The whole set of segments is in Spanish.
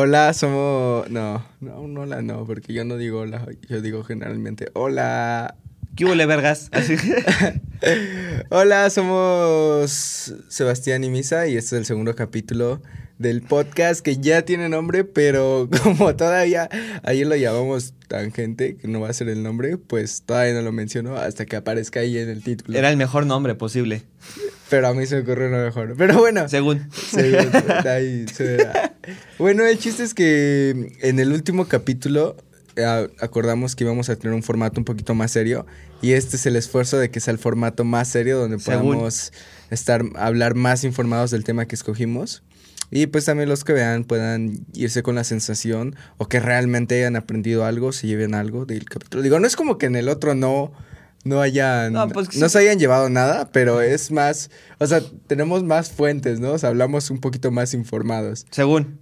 Hola, somos. No, no, un hola no, porque yo no digo hola, yo digo generalmente hola. ¿Qué huele, vergas? Hola, somos Sebastián y Misa y este es el segundo capítulo del podcast que ya tiene nombre, pero como todavía ayer lo llamamos Tangente, que no va a ser el nombre, pues todavía no lo menciono hasta que aparezca ahí en el título. Era el mejor nombre posible. Pero a mí se me ocurrió uno mejor. Pero bueno. Según. según, ahí se verá. Bueno, el chiste es que en el último capítulo eh, acordamos que íbamos a tener un formato un poquito más serio y este es el esfuerzo de que sea el formato más serio donde podamos estar hablar más informados del tema que escogimos. Y pues también los que vean puedan irse con la sensación o que realmente hayan aprendido algo, se lleven algo del capítulo. Digo, no es como que en el otro no, no hayan, No, pues que sí. se hayan llevado nada, pero es más, o sea, tenemos más fuentes, ¿no? O sea, hablamos un poquito más informados, Según.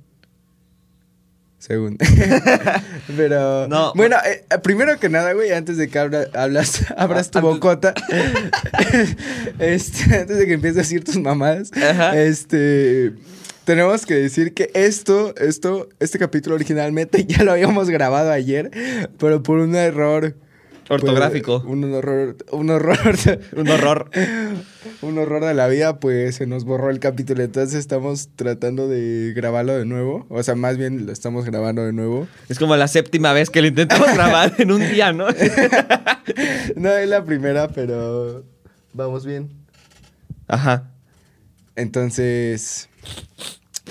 según. pero, No, bueno, eh, primero que nada, güey, antes de que habla- hablas, abras tu bocota, este, antes de que empieces a decir tus mamadas, Ajá. este, tenemos que decir que esto, esto, este capítulo originalmente ya lo habíamos grabado ayer, pero por un error. Ortográfico. pues, un horror, un horror, Un horror. un horror de la vida, pues se nos borró el capítulo. Entonces estamos tratando de grabarlo de nuevo. O sea, más bien lo estamos grabando de nuevo. Es como la séptima vez que lo intentamos grabar en un día, ¿no? No es la primera, pero vamos bien. Ajá. Entonces,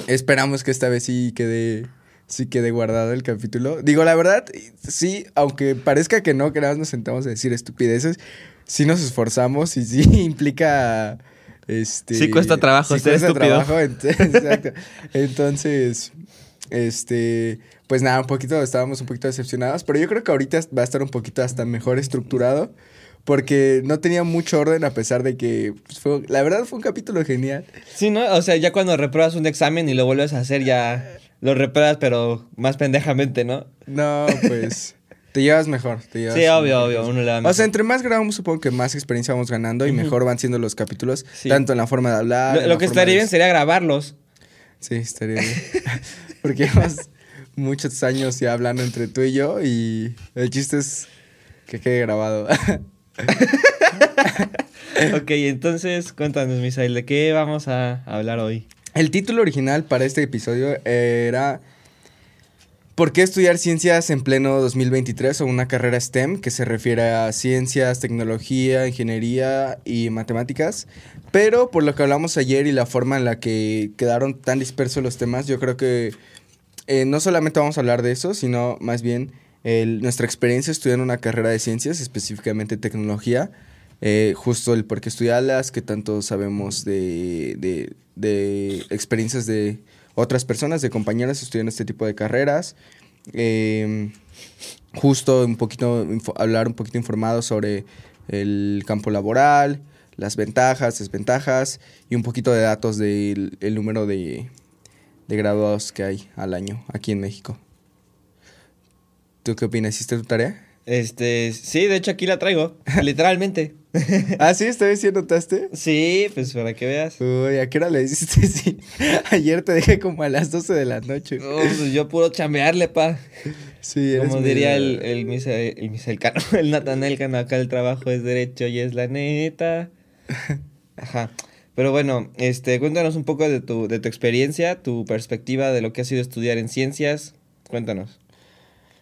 esperamos que esta vez sí quede, sí quede guardado el capítulo. Digo, la verdad, sí, aunque parezca que no, que nada más nos sentamos a decir estupideces, sí nos esforzamos y sí implica... Este, Sí cuesta trabajo sí ser cuesta estúpido. trabajo, ent- exacto. Entonces, este, pues nada, un poquito, estábamos un poquito decepcionados, pero yo creo que ahorita va a estar un poquito hasta mejor estructurado. Porque no tenía mucho orden a pesar de que, pues, fue, la verdad fue un capítulo genial. Sí, ¿no? O sea, ya cuando repruebas un examen y lo vuelves a hacer, ya lo repruebas, pero más pendejamente, ¿no? No, pues te llevas mejor. Te llevas Sí, obvio, mejor. obvio. Uno le da O sea, entre más grabamos, supongo que más experiencia vamos ganando y mejor van siendo los capítulos, Sí. tanto en la forma de hablar. lo, que estaría de- bien sería grabarlos. Sí, estaría bien. Porque llevas muchos años ya hablando entre tú y yo y el chiste es que quede grabado. ok, entonces cuéntanos, Misael, ¿de qué vamos a hablar hoy? El título original para este episodio era ¿Por qué estudiar ciencias en pleno 2023 o una carrera STEM que se refiere a ciencias, tecnología, ingeniería y matemáticas? Pero por lo que hablamos ayer y la forma en la que quedaron tan dispersos los temas, yo creo que eh, no solamente vamos a hablar de eso, sino más bien el- nuestra experiencia estudiando una carrera de ciencias, específicamente tecnología, eh, justo el por qué estudiarlas, qué tanto sabemos de, de- de experiencias de otras personas, de compañeros estudiando este tipo de carreras. eh, justo un poquito, hablar un poquito informado sobre el campo laboral, las ventajas, desventajas y un poquito de datos del el número de, de graduados que hay al año aquí en México. ¿Tú qué opinas? ¿Hiciste tu tarea? Este, sí, de hecho aquí la traigo, literalmente. ah, sí, esta vez sí anotaste. Sí, pues para que veas. Uy, ¿a qué hora le hiciste? Sí. Ayer te dejé como a las 12 de la noche. Oh, pues yo puro chambearle, pa. Sí, eres Como muy- diría el, el, Misael, el Cano, el Natanel Cano, acá el trabajo es derecho y es la neta. Ajá. Pero bueno, este, cuéntanos un poco de tu, de tu experiencia, tu perspectiva de lo que ha sido estudiar en ciencias. Cuéntanos.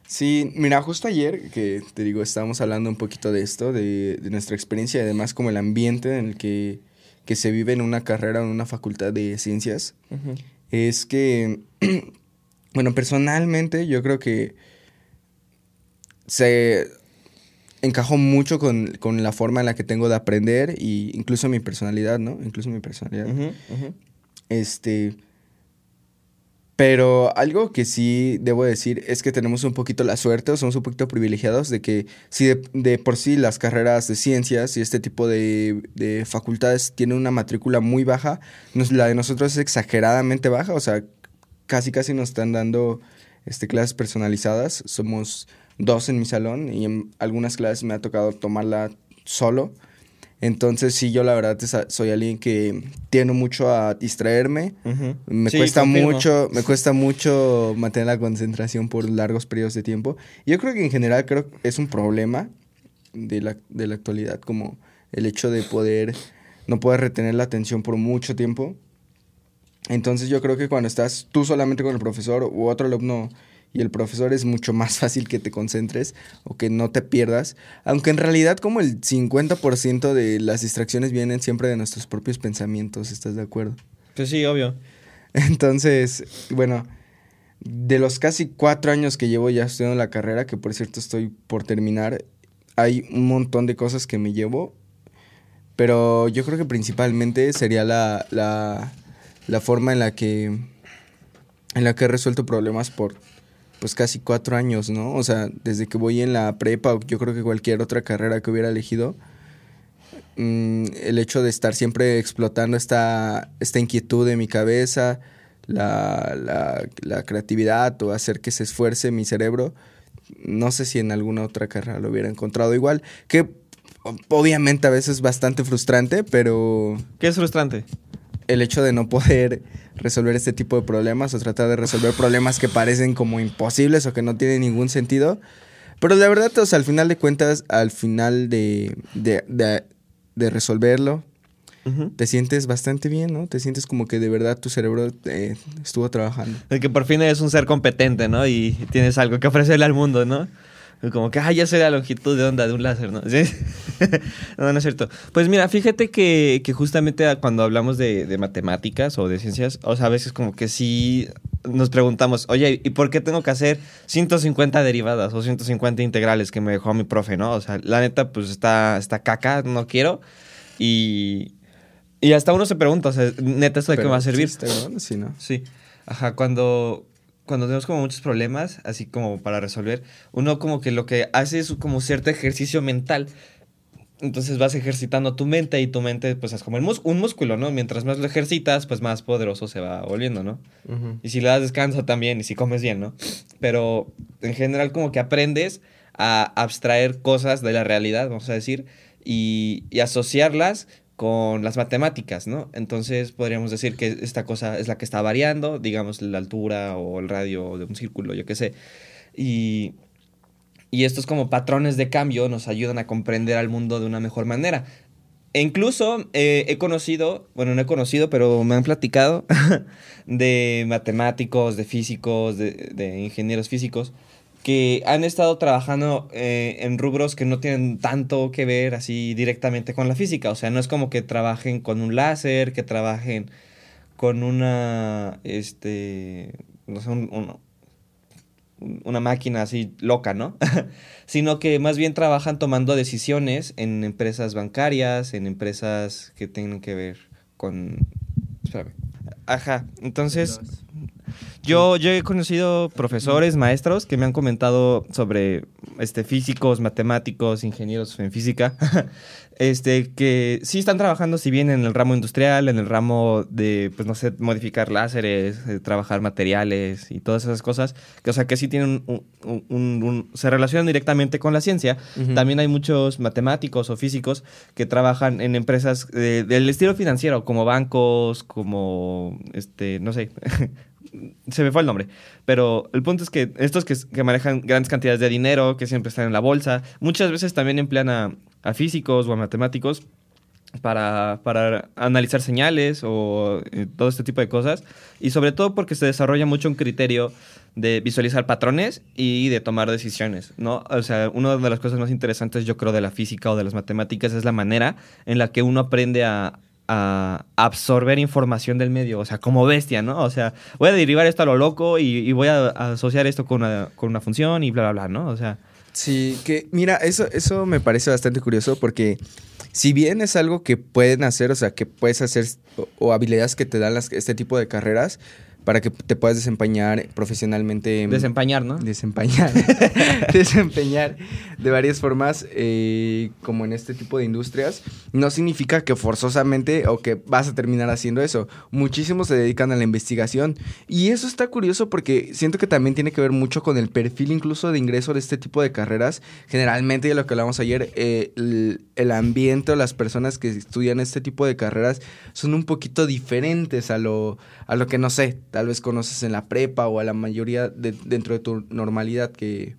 Sí, mira, justo ayer que te digo, estábamos hablando un poquito de esto, de, de nuestra experiencia y además como el ambiente en el que, que se vive en una carrera o en una facultad de ciencias, es que, bueno, personalmente yo creo que se encajó mucho con, con la forma en la que tengo de aprender e incluso mi personalidad, ¿no? Incluso mi personalidad. Este. Pero algo que sí debo decir es que tenemos un poquito la suerte o somos un poquito privilegiados de que si de, por sí las carreras de ciencias y este tipo de, de facultades tienen una matrícula muy baja, la de nosotros es exageradamente baja, o sea, casi casi nos están dando este, clases personalizadas. Somos dos en mi salón y en algunas clases me ha tocado tomarla solo. Entonces, sí, yo la verdad soy alguien que tiene mucho a distraerme. Me Sí, cuesta confirmo. mucho, me cuesta mucho mantener la concentración por largos periodos de tiempo. Yo creo que en general creo que es un problema de la, de la actualidad, como el hecho de poder, no poder retener la atención por mucho tiempo. Entonces yo creo que cuando estás tú solamente con el profesor u otro alumno y el profesor es mucho más fácil que te concentres o que no te pierdas, aunque en realidad como el 50% de las distracciones vienen siempre de nuestros propios pensamientos, ¿estás de acuerdo? Pues sí, obvio. Entonces, bueno, de los casi cuatro años que llevo ya estudiando la carrera, que por cierto estoy por terminar, hay un montón de cosas que me llevo, pero yo creo que principalmente sería la, la, la forma en la que en la que he resuelto problemas por pues casi cuatro años, ¿no? O sea, desde que voy en la prepa o yo creo que cualquier otra carrera que hubiera elegido, mm, el hecho de estar siempre explotando esta, esta inquietud de mi cabeza, la, la, la creatividad o hacer que se esfuerce mi cerebro, no sé si en alguna otra carrera lo hubiera encontrado igual, que obviamente a veces es bastante frustrante, pero ¿Qué es frustrante? El hecho de no poder resolver este tipo de problemas o tratar de resolver problemas que parecen como imposibles o que no tienen ningún sentido. Pero la verdad, o sea, al final de cuentas, al final de, de, de- de resolverlo, te sientes bastante bien, ¿no? Te sientes como que de verdad tu cerebro eh, estuvo trabajando. De que por fin eres un ser competente, ¿no? Y tienes algo que ofrecerle al mundo, ¿no? Como que, ah, ya sé la longitud de onda de un láser, ¿no? ¿Sí? no, no es cierto. Pues mira, fíjate que, que justamente cuando hablamos de, de matemáticas o de ciencias, o sea, a veces como que sí nos preguntamos, oye, ¿y por qué tengo que hacer 150 derivadas o 150 integrales que me dejó mi profe, ¿no? O sea, la neta, pues está, está caca, no quiero. Y, y hasta uno se pregunta, o sea, neta, ¿esto de qué me va a servir? existe, ¿no? Sí, ¿no? Sí, ajá, cuando, cuando tenemos como muchos problemas, así como para resolver, uno como que lo que hace es como cierto ejercicio mental. Entonces vas ejercitando tu mente y tu mente pues es como el mus- un músculo, ¿no? Mientras más lo ejercitas, pues más poderoso se va volviendo, ¿no? Y si le das descanso también, y si comes bien, ¿no? Pero en general como que aprendes a abstraer cosas de la realidad, vamos a decir, y, y asociarlas con las matemáticas, ¿no? Entonces podríamos decir que esta cosa es la que está variando, digamos la altura o el radio de un círculo, yo qué sé. Y, y estos como patrones de cambio nos ayudan a comprender al mundo de una mejor manera. E incluso eh, he conocido, bueno, no he conocido, pero me han platicado de matemáticos, de físicos, de, de ingenieros físicos, que han estado trabajando eh, en rubros que no tienen tanto que ver así directamente con la física. O sea, no es como que trabajen con un láser, que trabajen con una, este, no sé, un- un- una máquina así loca, ¿no? Sino que más bien trabajan tomando decisiones en empresas bancarias, en empresas que tengan que ver con... Espérame. Ajá, entonces... Yo, yo he conocido profesores, maestros que me han comentado sobre este, físicos, matemáticos, ingenieros en física, este, que sí están trabajando, si bien en el ramo industrial, en el ramo de, pues no sé, modificar láseres, eh, trabajar materiales y todas esas cosas, que o sea, que sí tienen un, un- un- un- se relacionan directamente con la ciencia. También hay muchos matemáticos o físicos que trabajan en empresas eh, del estilo financiero, como bancos, como, este, no sé, se me fue el nombre. Pero el punto es que estos que, manejan grandes cantidades de dinero, que siempre están en la bolsa, muchas veces también emplean a, a físicos o a matemáticos para, para analizar señales o eh, todo este tipo de cosas. Y sobre todo porque se desarrolla mucho un criterio de visualizar patrones y de tomar decisiones, ¿no? O sea, una de las cosas más interesantes yo creo de la física o de las matemáticas es la manera en la que uno aprende a, a absorber información del medio, o sea, como bestia, ¿no? O sea, voy a derivar esto a lo loco y, voy a, asociar esto con una, con una función y bla, bla, bla, ¿no? O sea, Sí, que mira, eso, eso me parece bastante curioso porque si bien es algo que pueden hacer, o sea, que puedes hacer o, habilidades que te dan este tipo de carreras, para que te puedas desempeñar profesionalmente. Desempeñar, ¿no? Desempeñar. desempeñar de varias formas, eh, como en este tipo de industrias. No significa que forzosamente o que vas a terminar haciendo eso. Muchísimos se dedican a la investigación. Y eso está curioso porque siento que también tiene que ver mucho con el perfil incluso de ingreso de este tipo de carreras. Generalmente, de lo que hablamos ayer, eh, el, el ambiente o las personas que estudian este tipo de carreras son un poquito diferentes a lo, a lo que, no sé, tal vez conoces en la prepa o a la mayoría de, dentro de tu normalidad que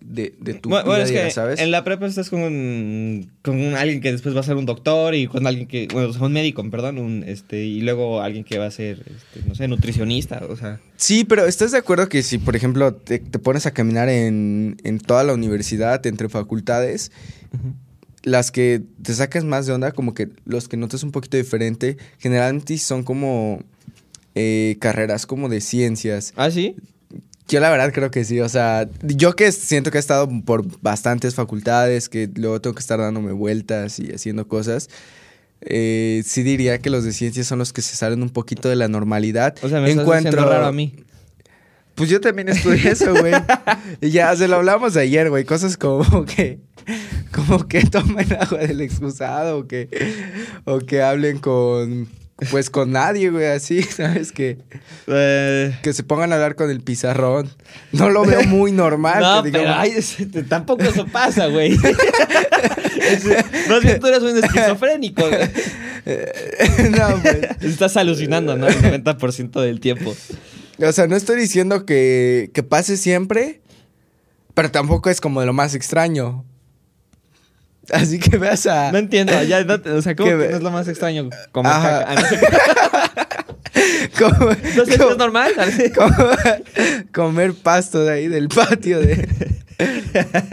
de, de tu Bueno, es que ¿sabes? en la prepa estás con, un- con un- alguien que después va a ser un doctor y con alguien que, bueno, un médico, perdón, un, este, y luego alguien que va a ser, este, no sé, nutricionista, o sea. Sí, pero ¿estás de acuerdo que si, por ejemplo, te, te pones a caminar en, en toda la universidad, entre facultades, las que te sacas más de onda, como que los que notas un poquito diferente, generalmente son como eh, carreras como de ciencias. Ah, sí. Yo la verdad creo que sí, o sea, yo que siento que he estado por bastantes facultades, que luego tengo que estar dándome vueltas y haciendo cosas, eh, sí diría que los de ciencias son los que se salen un poquito de la normalidad. O sea, me estás diciendo raro a mí. Pues yo también estudié eso, güey. y ya, se lo hablamos ayer, güey. Cosas como que. Como que tomen agua del excusado o que. O que hablen con. Pues con nadie, güey, así, ¿sabes? Que, Eh, que se pongan a hablar con el pizarrón. No lo veo muy normal. no, que pero ay, es- tampoco eso pasa, güey. Más bien tú eres un esquizofrénico. güey. no, pues. Estás alucinando, ¿no? El 90% del tiempo. O sea, no estoy diciendo que, que pase siempre, pero tampoco es como de lo más extraño. Así que veas a. No entiendo, ya, no o sea, ¿cómo Que ve- no es lo más extraño? Como Ajá. caca. No sé. como- ¿No sé, como- es normal? como- comer pasto de ahí del patio de.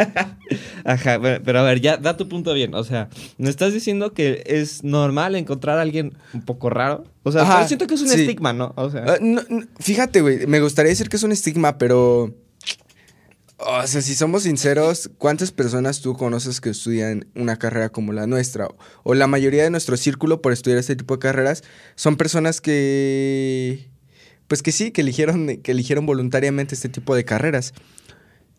Ajá, bueno, pero a ver, ya da tu punto bien. O sea, ¿me estás diciendo que es normal encontrar a alguien un poco raro? O sea, Ajá, pero siento que es un sí. estigma, ¿no? O sea, Ah, no, no, fíjate, güey, me gustaría decir que es un estigma, pero. O sea, si somos sinceros, ¿cuántas personas tú conoces que estudian una carrera como la nuestra? O la mayoría de nuestro círculo por estudiar este tipo de carreras son personas que. Pues que sí, que eligieron, que eligieron voluntariamente este tipo de carreras.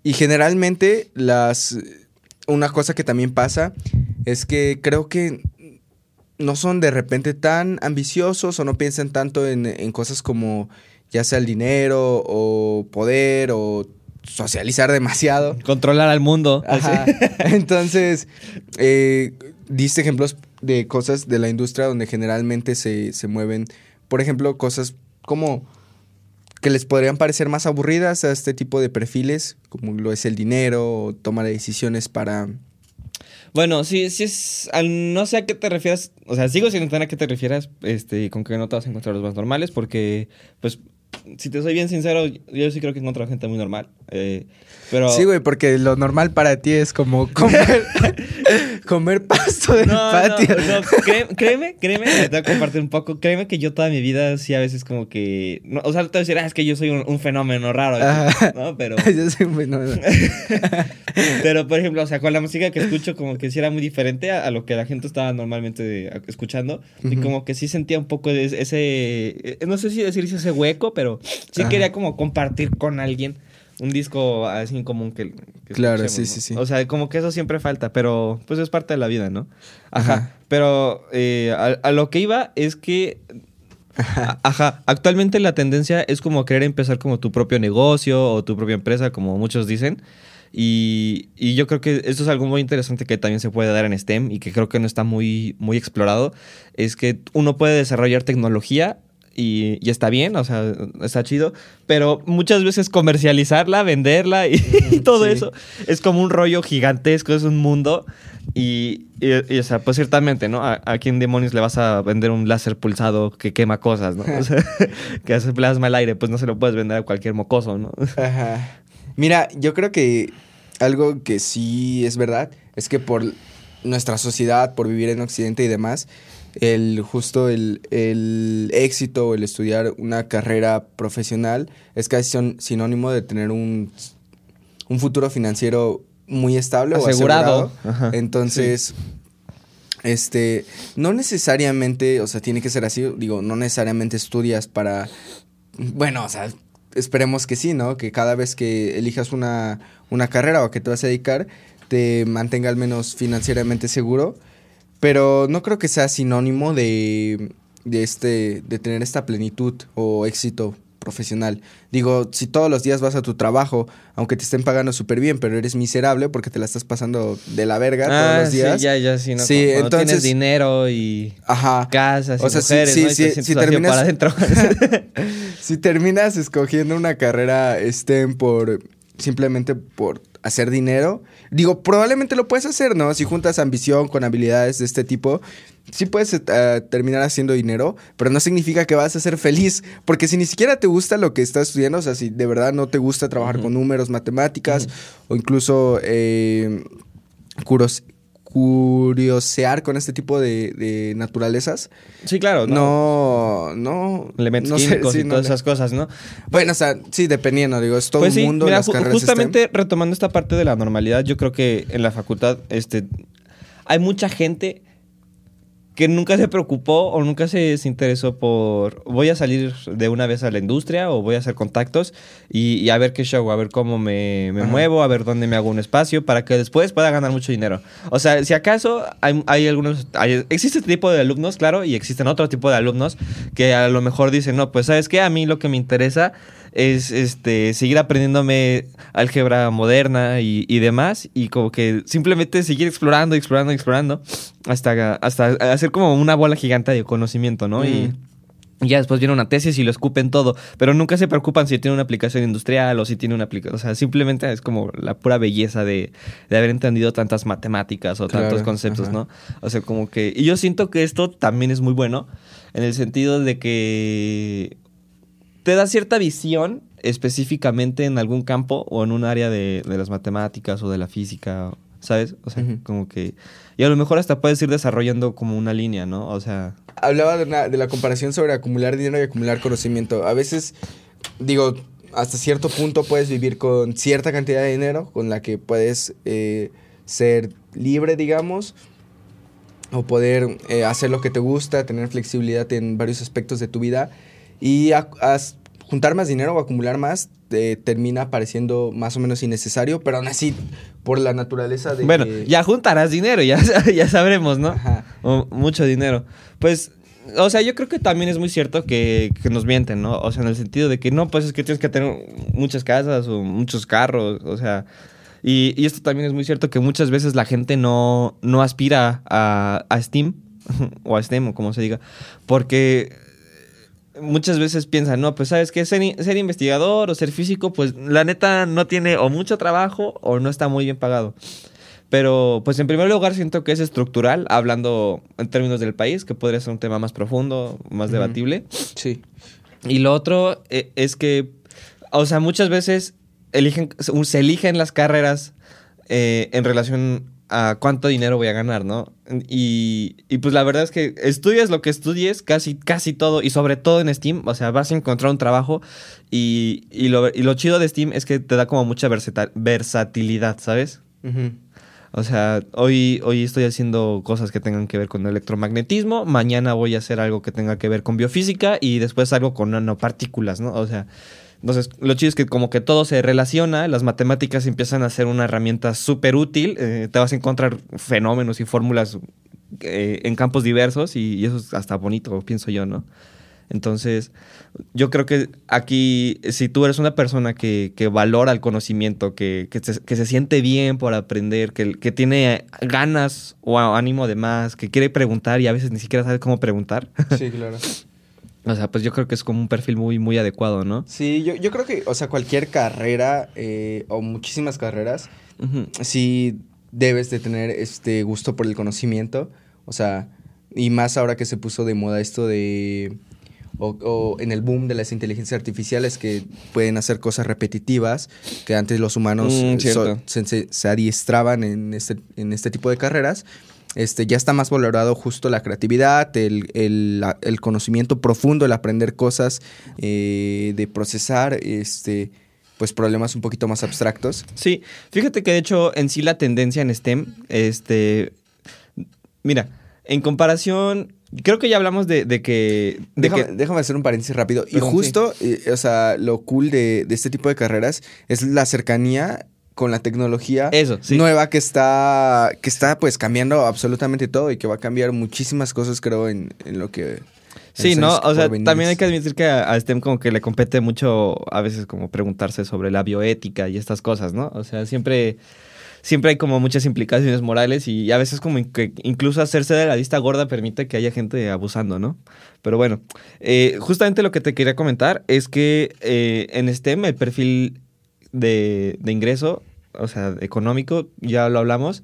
Y generalmente las. Una cosa que también pasa es que creo que no son de repente tan ambiciosos o no piensan tanto en, en cosas como ya sea el dinero o poder o socializar demasiado. controlar al mundo. Ajá. Entonces, eh, diste ejemplos de cosas de la industria donde generalmente se, se mueven, por ejemplo, cosas como que les podrían parecer más aburridas a este tipo de perfiles, como lo es el dinero o toma de decisiones para... Bueno, sí, sí es. no sé a qué te refieras. O sea, sigo sin entender a qué te refieras. Este, con que no te vas a encontrar los más normales. Porque, pues, si te soy bien sincero, yo sí creo que he encontrado gente muy normal. eh, pero. Sí, güey, porque lo normal para ti es como comer, comer pasto del No, patio. no, no, cré- créeme, créeme, te voy a compartir un poco. Créeme que yo toda mi vida sí a veces como que. no, o sea, te voy a decir, ah, es que yo soy un, un fenómeno raro. Ajá. ¿no? Pero. Yo soy un fenómeno. Pero, por ejemplo, o sea, con la música que escucho, como que sí era muy diferente a, a lo que la gente estaba normalmente escuchando. Y Ujú. como que sí sentía un poco de ese. eh, No sé si decir ese hueco, pero sí Ajá. quería como compartir con alguien un disco así en común que. que Claro, sí, sí, sí. O sea, como que eso siempre falta, pero pues es parte de la vida, ¿no? Ajá. Ajá. Pero eh, a, a lo que iba es que. Ajá, actualmente la tendencia es como querer empezar como tu propio negocio o tu propia empresa, como muchos dicen. Y, y yo creo que esto es algo muy interesante que también se puede dar en STEM y que creo que no está muy, muy explorado. Es que uno puede desarrollar tecnología y, y está bien, o sea, está chido, pero muchas veces comercializarla, venderla y, y todo sí. eso es como un rollo gigantesco, es un mundo. Y, o sea, pues ciertamente, ¿no? ¿A, a quién demonios le vas a vender un láser pulsado que quema cosas, ¿no? O sea, que hace plasma al aire, pues no se lo puedes vender a cualquier mocoso, ¿no? Ajá. Mira, yo creo que algo que sí es verdad es que por nuestra sociedad, por vivir en Occidente y demás, el justo el, el éxito o el estudiar una carrera profesional es casi son- sinónimo de tener un, un futuro financiero muy estable Asegurado. o asegurado. Entonces, este, no necesariamente, o sea, tiene que ser así, digo, no necesariamente estudias para, bueno, o sea, esperemos que sí, ¿no? Que cada vez que elijas una, una carrera o a que te vas a dedicar, te mantenga al menos financieramente seguro, pero no creo que sea sinónimo de, de, este, de tener esta plenitud o éxito profesional. Digo, si todos los días vas a tu trabajo, aunque te estén pagando súper bien, pero eres miserable porque te la estás pasando de la verga todos Ah, los días. Sí, ya, ya, sí, ¿no? Sí, Cuando entonces- tienes dinero y Ajá. casas y O sea, mujeres, sí, si terminas- para adentro. Si terminas escogiendo una carrera STEM por simplemente por hacer dinero, digo, probablemente lo puedes hacer, ¿no? Si juntas ambición con habilidades de este tipo, sí puedes eh, terminar haciendo dinero, pero no significa que vas a ser feliz, porque si ni siquiera te gusta lo que estás estudiando, o sea, si de verdad no te gusta trabajar con números, matemáticas o incluso eh, curos- curiosear con este tipo de, de naturalezas, sí, claro, ¿no? no, no, Elementos no sé, químicos sí, y no todas le- esas cosas, ¿no? bueno, o sea, sí, dependiendo, digo, es todo pues un mundo mira, las carreras justamente STEM. retomando esta parte de la normalidad, yo creo que en la facultad este, hay mucha gente que nunca se preocupó o nunca se, se interesó por voy a salir de una vez a la industria o voy a hacer contactos y, y a ver qué show, a ver cómo me, me muevo, a ver dónde me hago un espacio para que después pueda ganar mucho dinero. O sea, si acaso hay, hay algunos, hay- existe este tipo de alumnos, claro, y existen otro tipo de alumnos que a lo mejor dicen, no, pues sabes qué, a mí lo que me interesa es este seguir aprendiéndome álgebra moderna y, y demás y como que simplemente seguir explorando, explorando, explorando hasta, hasta hacer como una bola gigante de conocimiento, ¿no? Y, y ya después viene una tesis y lo escupen todo, pero nunca se preocupan si tiene una aplicación industrial o si tiene una aplicación, o sea, simplemente es como la pura belleza de, de haber entendido tantas matemáticas o tantos conceptos, ajá. ¿no? O sea, como que... Y yo siento que esto también es muy bueno en el sentido de que te da cierta visión específicamente en algún campo o en un área de, de las matemáticas o de la física, ¿sabes? O sea, como que... Y a lo mejor hasta puedes ir desarrollando como una línea, ¿no? O sea... Hablaba de, una- de la comparación sobre acumular dinero y acumular conocimiento. A veces, digo, hasta cierto punto puedes vivir con cierta cantidad de dinero con la que puedes eh, ser libre, digamos, o poder eh, hacer lo que te gusta, tener flexibilidad en varios aspectos de tu vida. Y a- juntar más dinero o acumular más eh, termina pareciendo más o menos innecesario, pero aún así, por la naturaleza de... Bueno, que- ya juntarás dinero, ya, ya sabremos, ¿no? Ajá. O mucho dinero. Pues, o sea, yo creo que también es muy cierto que, que nos mienten, ¿no? O sea, en el sentido de que no, pues es que tienes que tener muchas casas o muchos carros, o sea. Y, y esto también es muy cierto que muchas veces la gente no, no aspira a, a Steam o a STEM o como se diga, porque muchas veces piensan, no, pues sabes que ser, in- ser investigador o ser físico, pues la neta no tiene o mucho trabajo o no está muy bien pagado. Pero, pues en primer lugar siento que es estructural, hablando en términos del país, que podría ser un tema más profundo, más debatible. Sí. Y lo otro eh, es que, o sea, muchas veces eligen, se eligen las carreras eh, en relación a cuánto dinero voy a ganar, ¿no? Y, y, pues la verdad es que estudias lo que estudies, casi, casi todo, y sobre todo en Steam, o sea, vas a encontrar un trabajo y, y, lo, y lo chido de Steam es que te da como mucha versatilidad, ¿sabes? O sea, hoy, hoy estoy haciendo cosas que tengan que ver con electromagnetismo, mañana voy a hacer algo que tenga que ver con biofísica y después algo con nanopartículas, ¿no? O sea, entonces lo chido es que como que todo se relaciona, las matemáticas empiezan a ser una herramienta súper útil, eh, te vas a encontrar fenómenos y fórmulas eh, en campos diversos y, y eso es hasta bonito, pienso yo, ¿no? Entonces, yo creo que aquí, si tú eres una persona que, que valora el conocimiento, que, que, se, que se siente bien por aprender, que, que tiene ganas o ánimo de más, que quiere preguntar y a veces ni siquiera sabe cómo preguntar, Sí, claro. o sea, pues yo creo que es como un perfil muy, muy adecuado, ¿no? Sí, yo, yo creo que, o sea, cualquier carrera eh, o muchísimas carreras, sí debes de tener este gusto por el conocimiento. O sea, y más ahora que se puso de moda esto de. O, o en el boom de las inteligencias artificiales que pueden hacer cosas repetitivas, que antes los humanos Mm, so- se- se adiestraban en este, en este tipo de carreras. Este, ya está más valorado justo la creatividad, el, el- el conocimiento profundo, el aprender cosas, eh, de procesar este, pues problemas un poquito más abstractos. Sí, fíjate que de hecho en sí la tendencia en STEM, este, mira, en comparación, creo que ya hablamos de, de que... de Déjame, que- déjame hacer un paréntesis rápido. y justo, eh, o sea, lo cool de, de este tipo de carreras es la cercanía con la tecnología Eso, sí. nueva que está, que está pues cambiando absolutamente todo y que va a cambiar muchísimas cosas, creo, en, en lo que... Sí, ¿no? O sea, venir. también hay que admitir que a, a STEM como que le compete mucho a veces como preguntarse sobre la bioética y estas cosas, ¿no? O sea, siempre, siempre hay como muchas implicaciones morales y a veces como que incluso hacerse de la vista gorda permite que haya gente abusando, ¿no? Pero bueno, eh, justamente lo que te quería comentar es que eh, en STEM el perfil de, de ingreso, o sea, económico, ya lo hablamos.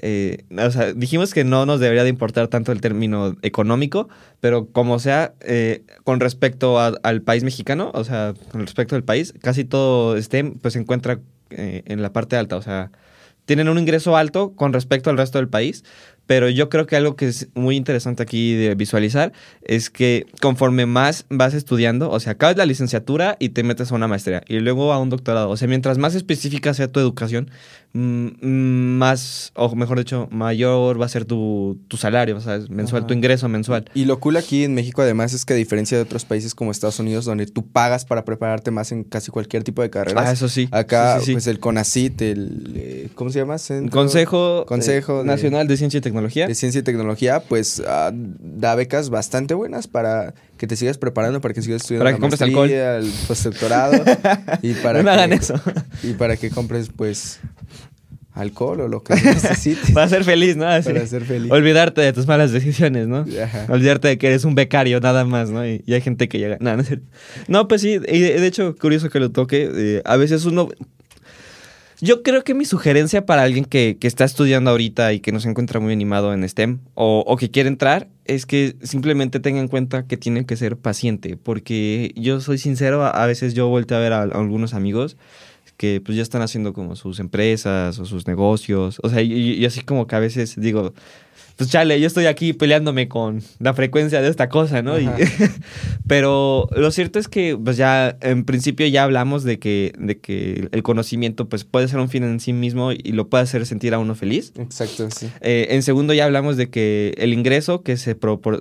eh, o sea, dijimos que no nos debería de importar tanto el término económico, pero como sea, eh, con respecto al país mexicano, o sea, con respecto al país, casi todo STEM pues se encuentra eh, en la parte alta, o sea, tienen un ingreso alto con respecto al resto del país, pero yo creo que algo que es muy interesante aquí de visualizar es que conforme más vas estudiando, o sea, acabas la licenciatura y te metes a una maestría y luego a un doctorado, o sea, mientras más específica sea tu educación, mm, mm, más, o mejor dicho, mayor va a ser tu, tu salario, mensual, Ajá. tu ingreso mensual. Y lo cool aquí en México además es que a diferencia de otros países como Estados Unidos, donde tú pagas para prepararte más en casi cualquier tipo de carreras, Ah, eso sí. acá Sí, sí, sí. pues el CONACIT, el... eh, ¿Cómo se llama? Centro Consejo, Consejo eh, de- Nacional de Ciencia y Tecnología. De Ciencia y Tecnología, pues ah, da becas bastante buenas para que te sigas preparando, para que sigas estudiando Para que compres maestría, el postdoctorado y para no me que, hagan eso. y para que compres pues alcohol o lo que necesites Para ser feliz, ¿no? Así. para ser feliz. Olvidarte de tus malas decisiones, ¿no? Ajá. Olvidarte de que eres un becario nada más, ¿no? Y, y hay gente que llega. No, no, es cierto. No, pues sí, y de, de hecho, curioso que lo toque. eh, a veces uno. Yo creo que mi sugerencia para alguien que, que está estudiando ahorita y que no se encuentra muy animado en STEM o, o que quiere entrar es que simplemente tenga en cuenta que tiene que ser paciente. Porque yo soy sincero, a, veces yo volteo a ver a, a algunos amigos que pues ya están haciendo como sus empresas o sus negocios. O sea, y, y así como que a veces digo, pues chale, yo estoy aquí peleándome con la frecuencia de esta cosa, ¿no? Y- pero lo cierto es que pues ya en principio ya hablamos de que, de que el conocimiento pues puede ser un fin en sí mismo y lo puede hacer sentir a uno feliz. Exacto, sí. Eh, en segundo ya hablamos de que el ingreso que se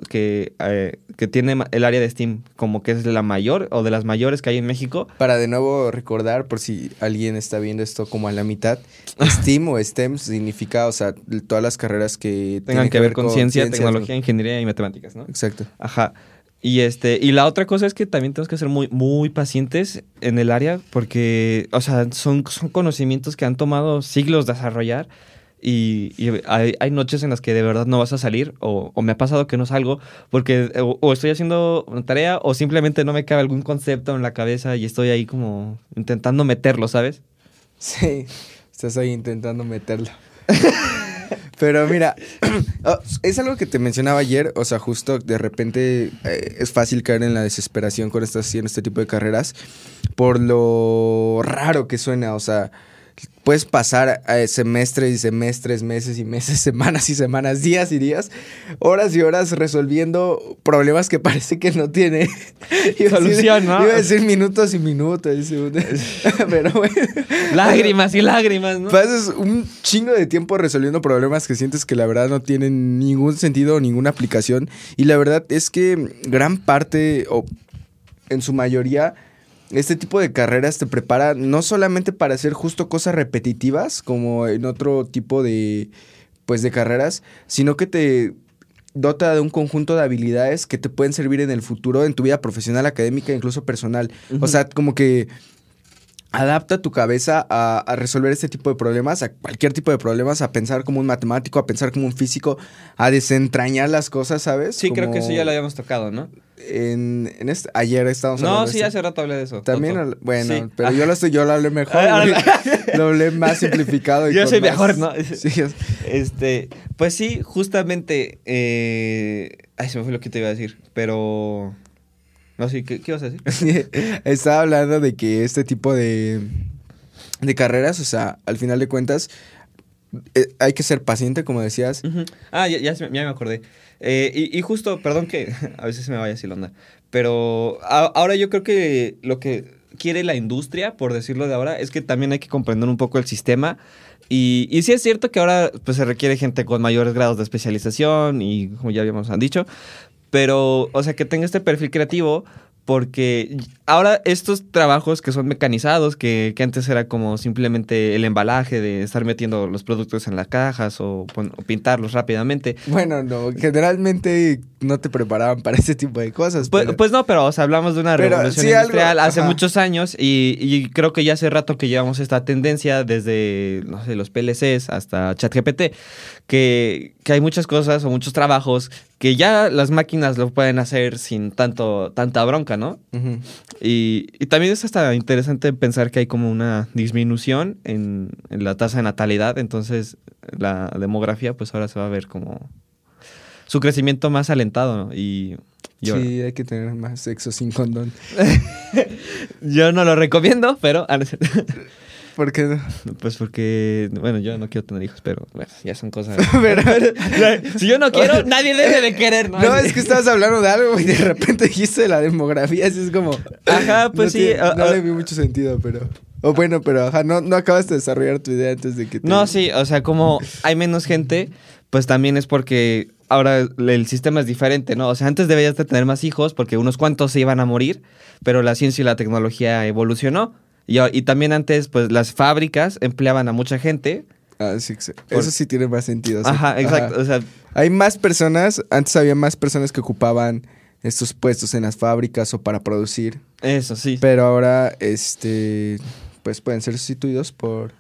que, eh, que tiene el área de Steam como que es la mayor o de las mayores que hay en México. Para de nuevo recordar, por si alguien está viendo esto como a la mitad, STEAM o STEM significa, o sea, todas las carreras que Tengan que ver con ciencia, ciencias, tecnología, ingeniería y matemáticas, ¿no? Exacto. Ajá. Y este, y la otra cosa es que también tenemos que ser muy, muy pacientes en el área, porque, o sea, son, son conocimientos que han tomado siglos desarrollar. Y, y hay, hay noches en las que de verdad no vas a salir, o, o me ha pasado que no salgo, porque o, o estoy haciendo una tarea, o simplemente no me cabe algún concepto en la cabeza y estoy ahí como intentando meterlo, ¿sabes? Sí, estás ahí intentando meterlo. Pero mira, oh, es algo que te mencionaba ayer, o sea, justo de repente eh, es fácil caer en la desesperación cuando estás haciendo este tipo de carreras por lo raro que suena, o sea, puedes pasar eh, semestres y semestres, meses y meses, semanas y semanas, días y días, horas y horas resolviendo problemas que parece que no tiene Solución, ¿no? Iba a decir minutos y minutos, y segundos. pero bueno. Lágrimas y lágrimas, ¿no? Pasas un chingo de tiempo resolviendo problemas que sientes que la verdad no tienen ningún sentido o ninguna aplicación. Y la verdad es que gran parte, o en su mayoría, este tipo de carreras te prepara no solamente para hacer justo cosas repetitivas, como en otro tipo de, pues, de carreras, sino que te dota de un conjunto de habilidades que te pueden servir en el futuro, en tu vida profesional, académica, incluso personal. O sea, como que adapta tu cabeza a, a resolver este tipo de problemas, a cualquier tipo de problemas, a pensar como un matemático, a pensar como un físico, a desentrañar las cosas, ¿sabes? Sí, creo que eso ya lo habíamos tocado, ¿no? En, en este, ayer estábamos hablando No, sí, hace rato hablé de eso. También, bueno, Sí. pero yo lo estoy, yo lo hablé mejor, Ah, lo hablé más simplificado. y Yo soy más- mejor, ¿no? Sí, es- Este, pues sí, justamente. eh, Ay, se me fue lo que te iba a decir. Pero. No, sí, ¿qué, qué ibas a decir? Estaba hablando de que este tipo de, de carreras, o sea, al final de cuentas, eh, hay que ser paciente, como decías. Ah, ya, ya, me- ya me acordé. Eh, y, y justo, perdón que a veces se me vaya así la onda. Pero a- ahora yo creo que lo que quiere la industria, por decirlo de ahora, es que también hay que comprender un poco el sistema. Y, y sí es cierto que ahora pues, se requiere gente con mayores grados de especialización y como ya habíamos dicho, pero, o sea, que tenga este perfil creativo porque ahora estos trabajos que son mecanizados, que, que, antes era como simplemente el embalaje de estar metiendo los productos en las cajas o, o, pintarlos rápidamente. Bueno, no, generalmente no te preparaban para ese tipo de cosas. Pues, pero... pues no, pero o sea, hablamos de una pero, revolución sí, industrial algo, hace ajá. muchos años y, y, creo que ya hace rato que llevamos esta tendencia desde, no sé, los PLCs hasta ChatGPT, que, que hay muchas cosas o muchos trabajos que ya las máquinas lo pueden hacer sin tanto tanta bronca, ¿no? Uh -huh. y, y, también es hasta interesante pensar que hay como una disminución en, en, la tasa de natalidad, entonces la demografía pues ahora se va a ver como su crecimiento más alentado, ¿no? Y. Sí, hay que tener más sexo sin condón. Yo no lo recomiendo, pero... Ah, ¿Por qué no? Pues porque, bueno, yo no quiero tener hijos, pero bueno, ya son cosas. pero, si yo no quiero, nadie debe de querer, ¿no? No, es que estabas hablando de algo y de repente dijiste de la demografía, así es como. Ajá, pues no sí. Tiene, no uh, le vi mucho sentido, pero. O bueno, pero ajá, no, no acabas de desarrollar tu idea antes de que te... No, sí, o sea, como hay menos gente, pues también es porque ahora el sistema es diferente, ¿no? O sea, antes debías de tener más hijos porque unos cuantos se iban a morir, pero la ciencia y la tecnología evolucionó. Y, y, también antes, pues las fábricas empleaban a mucha gente. Ah, sí, sí. Por... eso sí tiene más sentido. ¿sí? Ajá, exacto. Ajá. O sea, hay más personas, antes había más personas que ocupaban estos puestos en las fábricas o para producir. Eso, sí. Pero ahora, este, pues pueden ser sustituidos por...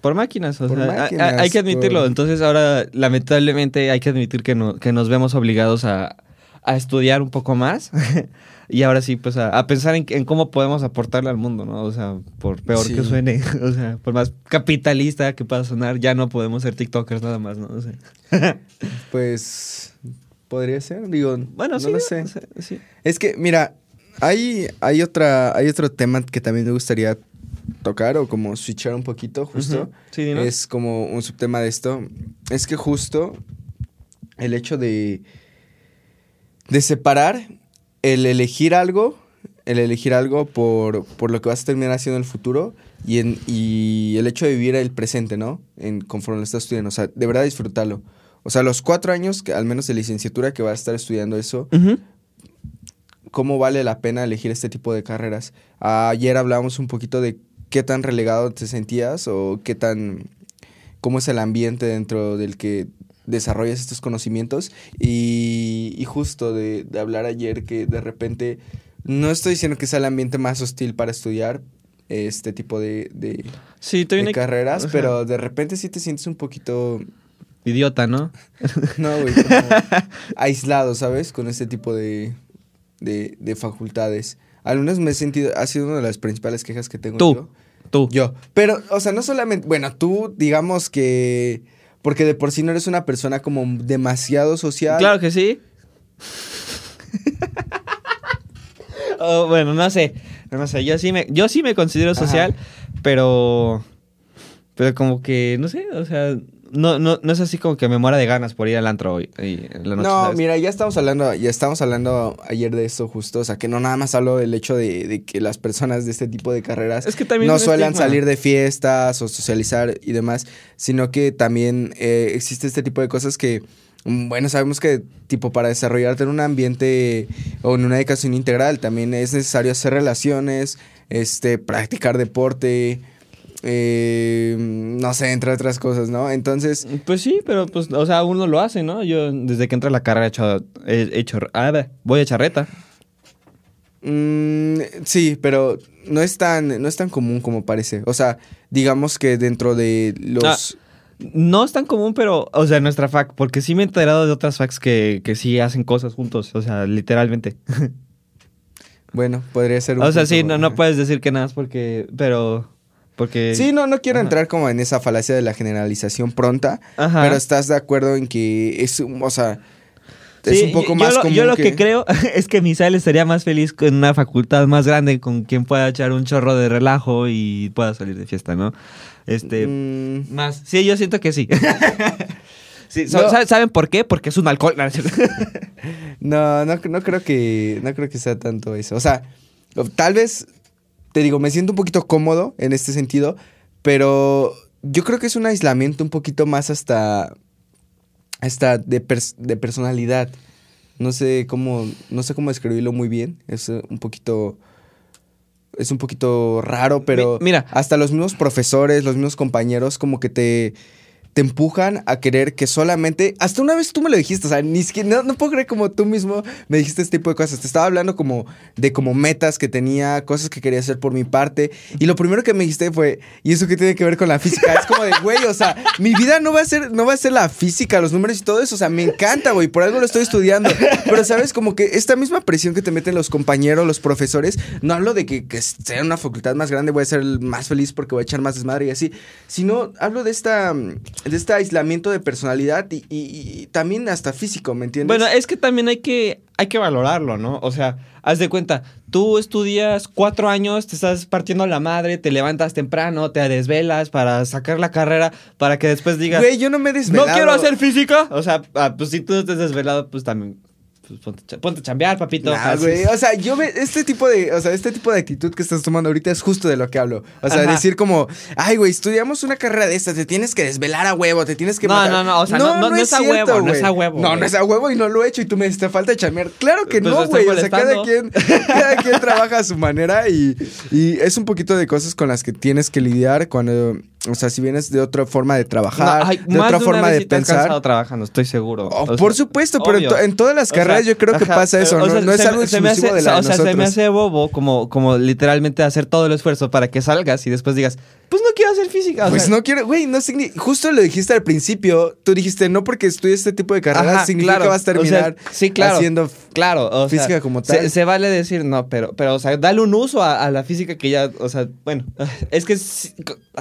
Por máquinas, o por sea, máquinas, hay, hay, que admitirlo. Por... Entonces ahora, lamentablemente, hay que admitir que, no, que nos vemos obligados a, a estudiar un poco más. y ahora sí, pues a, a pensar en, en, cómo podemos aportarle al mundo, ¿no? O sea, por peor sí. que suene, o sea, por más capitalista que pueda sonar, ya no podemos ser TikTokers nada más, ¿no? O sea. pues podría ser, digo, bueno, no sí, lo sé. O sea, sí. Es que, mira, hay, hay, otra, hay otro tema que también me gustaría tocar o como switchar un poquito, justo. Uh -huh. Es como un subtema de esto. Es que justo el hecho de, de separar el elegir algo, el elegir algo por, por lo que vas a terminar haciendo en el futuro y, en, y el hecho de vivir el presente, ¿no? En, conforme lo estás estudiando. O sea, de verdad disfrutarlo. O sea, los cuatro años, que, al menos de licenciatura, que vas a estar estudiando eso, uh -huh. ¿cómo vale la pena elegir este tipo de carreras? Ayer hablábamos un poquito de qué tan relegado te sentías o qué tan... cómo es el ambiente dentro del que desarrollas estos conocimientos y, y justo de, de, hablar ayer que de repente no estoy diciendo que sea el ambiente más hostil para estudiar este tipo de, de, sí, de carreras, pero de repente sí te sientes un poquito... Idiota, ¿no? no, güey, aislado, ¿sabes? Con este tipo de, de, de facultades. Algunas me he sentido, ha sido una de las principales quejas que tengo tú, yo. Tú. Yo. Pero, o sea, no solamente, bueno, tú, digamos que porque de por sí no eres una persona como demasiado social. Claro que sí. oh, bueno, no sé. No sé, yo sí me, yo sí me considero social, Ajá. pero. Pero como que, no sé, o sea, no, no, no es así como que me muera de ganas por ir al antro y, y la noche, No, ¿sabes? mira, ya estamos hablando, ya estamos hablando ayer de esto justo, o sea, que no nada más hablo del hecho de, de que las personas de este tipo de carreras es que también no suelen salir de fiestas o socializar y demás, sino que también eh, existe este tipo de cosas que, mm, bueno, sabemos que tipo para desarrollarte en un ambiente o en una educación integral también es necesario hacer relaciones, este, practicar deporte, eh, no sé, entre otras cosas, ¿no? Entonces... Pues sí, pero pues, o sea, uno lo hace, ¿no? Yo desde que entré a la carrera he hecho, he hecho ah, voy a charreta. Mm, sí, pero no es, tan, no es tan común como parece. O sea, digamos que dentro de los... Ah, no es tan común, pero, o sea, nuestra fac, porque sí me he enterado de otras facs que, que sí hacen cosas juntos, o sea, literalmente. Bueno, podría ser un... O sea, sí, no, no puedes decir que nada porque, pero... Porque... Sí, no, no quiero Ajá. entrar como en esa falacia de la generalización pronta, Ajá. pero estás de acuerdo en que es, o sea, es un poco yo más lo, común Yo lo que... que... creo es que Misael estaría más feliz con una facultad más grande con quien pueda echar un chorro de relajo y pueda salir de fiesta, ¿no? Este, mm. más. Sí, yo siento que sí. sí no. ¿Saben por qué? Porque es un alcohol. No, no, no creo que no creo que sea tanto eso. O sea, tal vez te digo, me siento un poquito cómodo en este sentido, pero yo creo que es un aislamiento un poquito más hasta, hasta de, de personalidad. No sé cómo, no sé cómo describirlo muy bien. Es un poquito es un poquito raro, pero mira, hasta los mismos profesores, los mismos compañeros como que te te empujan a querer que solamente. Hasta una vez tú me lo dijiste, o sea, ni siquiera. No, puedo creer como tú mismo me dijiste este tipo de cosas. Te estaba hablando como de como metas que tenía, cosas que quería hacer por mi parte. Y lo primero que me dijiste fue, ¿y eso qué tiene que ver con la física? Es como de, güey, o sea, mi vida no va a ser, no va a ser la física, los números y todo eso. O sea, me encanta, güey, por algo lo estoy estudiando. Pero, ¿sabes? Como que esta misma presión que te meten los compañeros, los profesores, no hablo de que sea una facultad más grande, voy a ser más feliz porque voy a echar más desmadre y así, sino hablo de esta de este aislamiento de personalidad y, también hasta físico, ¿me entiendes? Bueno, es que también hay que, hay que valorarlo, ¿no? O sea, haz de cuenta, tú estudias cuatro años, te estás partiendo la madre, te levantas temprano, te desvelas para sacar la carrera, para que después digas... Güey, yo no me he desvelado. No quiero hacer física. O sea, ah, pues si tú estás desvelado, pues también pues ponte, a chambear, papito. O sea, yo ve, este tipo de, o sea, este tipo de actitud que estás tomando ahorita es justo de lo que hablo. O sea, decir como, ay, güey, estudiamos una carrera de estas, te tienes que desvelar a huevo, te tienes que No, no, no, o sea, no, no, es, a huevo, no es a huevo. No, no es a huevo y no lo he hecho y tú me dices, te falta chambear. Claro que pues no, güey. O sea, cada quien, cada quien trabaja a su manera y, y es un poquito de cosas con las que tienes que lidiar cuando o sea, si vienes de otra forma de trabajar, de otra forma de pensar. trabajando, estoy seguro. Oh, por supuesto, pero en, todas las carreras yo creo que pasa eso, ¿no? es algo exclusivo de la O sea, se me hace bobo como, como literalmente hacer todo el esfuerzo para que salgas y después digas, pues no quiero hacer física. pues no quiero, güey, no significa. Justo lo dijiste al principio. Tú dijiste, no porque estudies este tipo de carreras significa que vas a terminar sí, claro, haciendo claro, física como tal. Se, vale decir, no, pero, pero, o sea, dale un uso a, la física que ya, o sea, bueno, es que.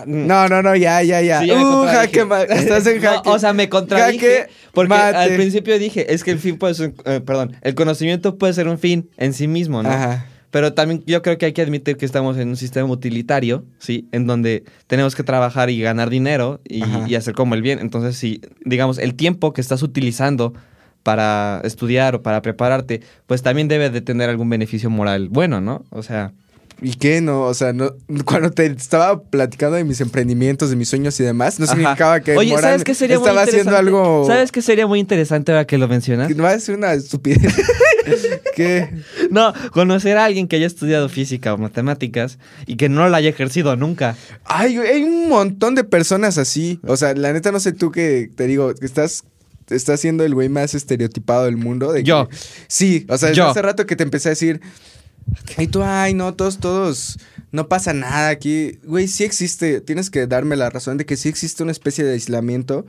No, no, no, ya, ya, ya. uh, jaque, estás en jaque. o sea, me contradije. porque al principio dije, es que el fin puede ser, eh, perdón, el conocimiento puede ser un fin en sí mismo, ¿no? Ajá. Pero también yo creo que hay que admitir que estamos en un sistema utilitario, ¿sí? En donde tenemos que trabajar y ganar dinero y, hacer como el bien. Entonces, si, digamos, el tiempo que estás utilizando para estudiar o para prepararte, pues también debe de tener algún beneficio moral bueno, ¿no? O sea... ¿Y qué? No, o sea, no, cuando te estaba platicando de mis emprendimientos, de mis sueños y demás, no significaba que Oye, ¿sabes qué sería estaba haciendo algo. ¿Sabes qué sería muy interesante ahora que lo mencionas? No va a ser una estupidez. ¿Qué? No, conocer a alguien que haya estudiado física o matemáticas y que no la haya ejercido nunca. Ay, hay un montón de personas así. O sea, la neta no sé tú que te digo, que estás estás siendo el güey más estereotipado del mundo. De yo. sí, o sea, desde hace rato que te empecé a decir, y tú, ay, no, todos, todos, no pasa nada aquí. Güey, sí existe, tienes que darme la razón de que sí existe una especie de aislamiento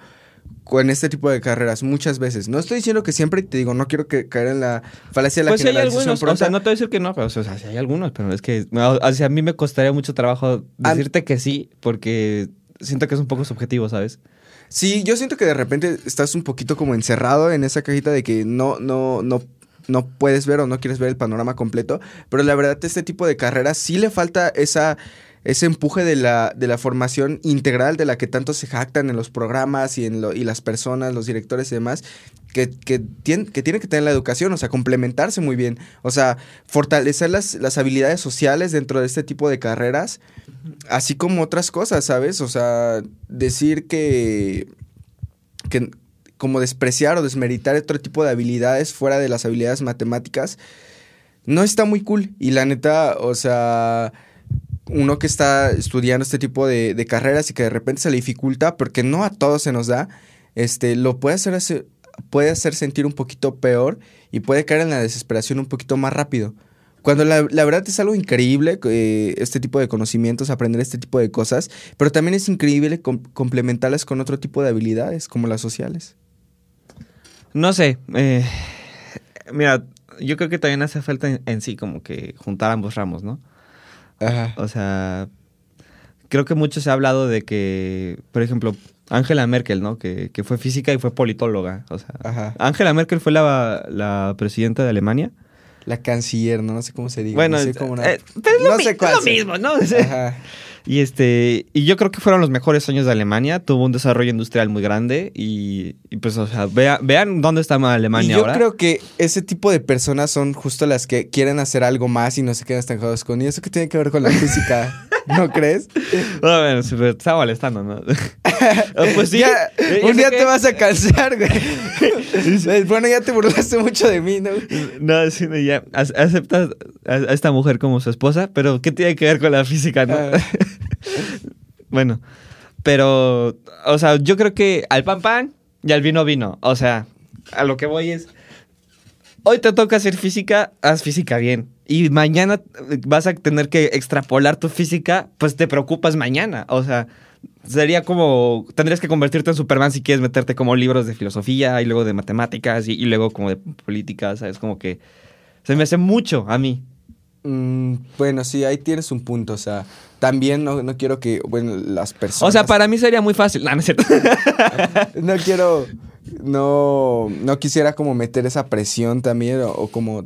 con este tipo de carreras muchas veces. No estoy diciendo que siempre te digo, no quiero que caer en la falacia de la pues hay algunos, o sea, no te voy a decir que no, pero o sea, sí hay algunos, pero es que a mí me costaría mucho trabajo decirte que sí, porque siento que es un poco subjetivo, ¿sabes? Sí, yo siento que de repente estás un poquito como encerrado en esa cajita de que no, no, no no puedes ver o no quieres ver el panorama completo, pero la verdad este tipo de carreras sí le falta esa ese empuje de la, de la formación integral de la que tanto se jactan en los programas y, en lo, y las personas, los directores y demás, que, que, tiene, que tiene tener la educación, o sea, complementarse muy bien, o sea, fortalecer las, las habilidades sociales dentro de este tipo de carreras, así como otras cosas, ¿sabes? O sea, decir que, que, como despreciar o desmeritar otro tipo de habilidades fuera de las habilidades matemáticas, no está muy cool. Y la neta, o sea, uno que está estudiando este tipo de, carreras y que de repente se le dificulta, porque no a todos se nos da, este, lo puede hacer, puede hacer sentir un poquito peor y puede caer en la desesperación un poquito más rápido. Cuando la, verdad es algo increíble eh, este tipo de conocimientos, aprender este tipo de cosas, pero también es increíble complementarlas con otro tipo de habilidades, como las sociales. No sé. Eh, mira, yo creo que también hace falta en, sí como que juntar ambos ramos, ¿no? Ajá. O sea, creo que mucho se ha hablado de que, por ejemplo, Angela Merkel, ¿no? Que, fue física y fue politóloga. O sea, Angela Merkel fue la, la presidenta de Alemania. La canciller, ¿no? No sé cómo se diga. Bueno, no sé cómo eh, pero es lo, no mi- sé es lo mismo, ¿no? Ajá. Y este, y yo creo que fueron los mejores años de Alemania. Tuvo un desarrollo industrial muy grande y, y pues, o sea, vea- vean dónde está Y Alemania yo ahora. creo que ese tipo de personas son justo las que quieren hacer algo más y no se quedan estancados con. ¿Y eso qué tiene que ver con la física? ¿No crees? Bueno, te estaba molestando, ¿no? Ah, pues sí. Ya, Eh, un día te vas a cansar, güey. bueno, ya te burlaste mucho de mí, ¿no? No, sí, no, ya. ac- Aceptas a, a esta mujer como su esposa, pero ¿qué tiene que ver con la física, no? Ah. bueno, pero, o sea, yo creo que al pan pan y al vino vino. O sea, a lo que voy es. Hoy te toca hacer física, haz física bien. Y mañana eh, vas a tener que extrapolar tu física, pues te preocupas mañana. O sea, sería como. Tendrías que convertirte en Superman si quieres meterte como libros de filosofía y luego de matemáticas y, y luego como de política, ¿sabes? Como que. Se me hace mucho a mí. Mm, bueno, sí, ahí tienes un punto. O sea, también no, no quiero que, bueno, las personas. O sea, para mí sería muy fácil. No, no es cierto. No quiero. No, no quisiera como meter esa presión también o, o como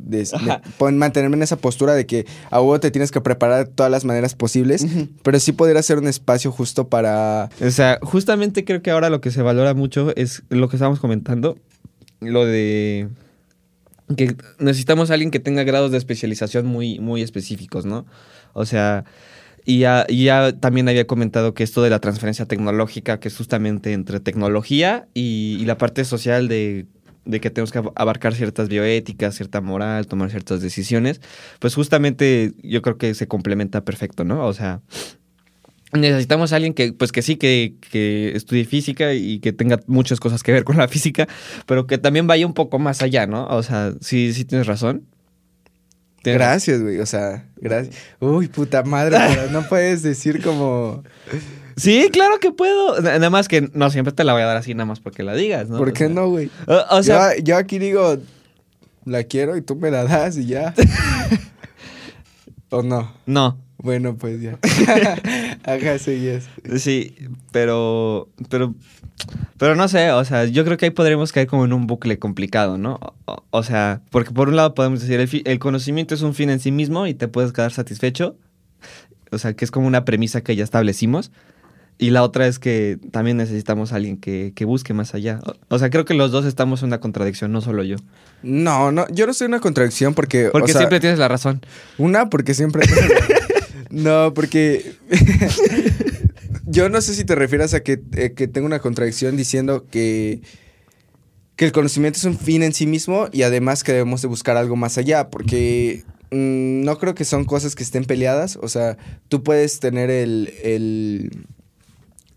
mantenerme en esa postura de que a huevo te tienes que preparar de todas las maneras posibles, pero sí podría ser un espacio justo para... O sea, justamente creo que ahora lo que se valora mucho es lo que estábamos comentando, lo de que necesitamos a alguien que tenga grados de especialización muy, muy específicos, ¿no? O sea, y ya, ya también había comentado que esto de la transferencia tecnológica, que es justamente entre tecnología y, la parte social de, de que tenemos que ab- abarcar ciertas bioéticas, cierta moral, tomar ciertas decisiones, pues justamente yo creo que se complementa perfecto, ¿no? O sea, necesitamos a alguien que, pues que sí, que, que estudie física y que tenga muchas cosas que ver con la física, pero que también vaya un poco más allá, ¿no? O sea, sí, sí tienes razón. Gracias, güey, o sea, gracias. Uy, puta madre, pero no puedes decir como... Sí, claro que puedo. Nada más que no siempre te la voy a dar así, nada más porque la digas, ¿no? ¿Por O qué sea- no, güey? O, o sea, yo, yo aquí digo, la quiero y tú me la das y ya. ¿O no? no. Bueno, pues ya. Ajá, seguías. Sí, pero, pero, pero no sé, o sea, yo creo que ahí podremos caer como en un bucle complicado, ¿no? O, o sea, porque por un lado podemos decir, el, el conocimiento es un fin en sí mismo y te puedes quedar satisfecho, o sea, que es como una premisa que ya establecimos, y la otra es que también necesitamos a alguien que, que busque más allá. O, o sea, creo que los dos estamos en una contradicción, no solo yo. No, no, yo no soy una contradicción porque... o Porque sea, siempre tienes la razón. Una, porque siempre... no, porque... yo no sé si te refieres a que, eh, que tengo una contradicción diciendo que... Que el conocimiento es un fin en sí mismo y además que debemos de buscar algo más allá, porque mm, no creo que son cosas que estén peleadas. O sea, tú puedes tener el, el,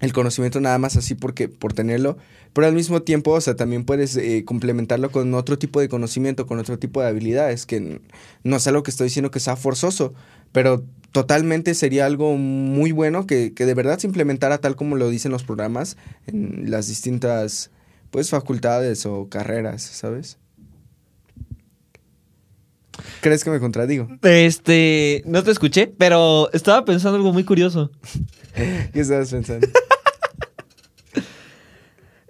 el conocimiento nada más así porque, por tenerlo, pero al mismo tiempo, o sea, también puedes eh, complementarlo con otro tipo de conocimiento, con otro tipo de habilidades, que no es algo que estoy diciendo que sea forzoso, pero totalmente sería algo muy bueno que, que de verdad se implementara tal como lo dicen los programas en las distintas, pues, facultades o carreras, ¿sabes? ¿Crees que me contradigo? Este, no te escuché, pero estaba pensando algo muy curioso. ¿Qué estabas pensando?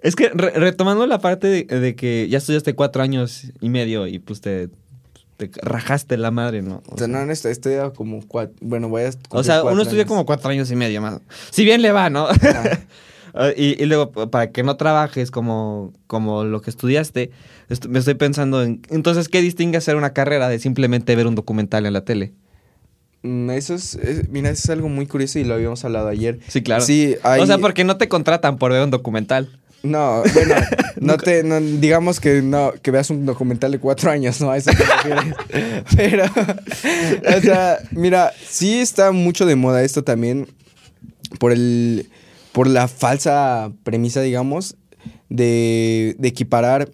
Es que re- retomando la parte de, de que ya estudiaste cuatro años y medio y pues te, te rajaste la madre, ¿no? O sea, no, no, estoy, estoy a como cuatro, bueno, voy a... o sea, uno estudia años. como cuatro años y medio más. Si bien le va, ¿no? Ah, y, y luego, para que no trabajes como, como lo que estudiaste, est- me estoy pensando en... Entonces, ¿qué distingue hacer una carrera de simplemente ver un documental en la tele? Mm, Eso es, es- mira, eso es algo muy curioso y lo habíamos hablado ayer. Sí, claro. Sí, hay... O sea, porque no te contratan por ver un documental. No, bueno, no te, no, digamos que no, que veas un documental de cuatro años, ¿no? A eso te refieres. Pero, o sea, mira, sí está mucho de moda esto también por el, por la falsa premisa, digamos, de, de equiparar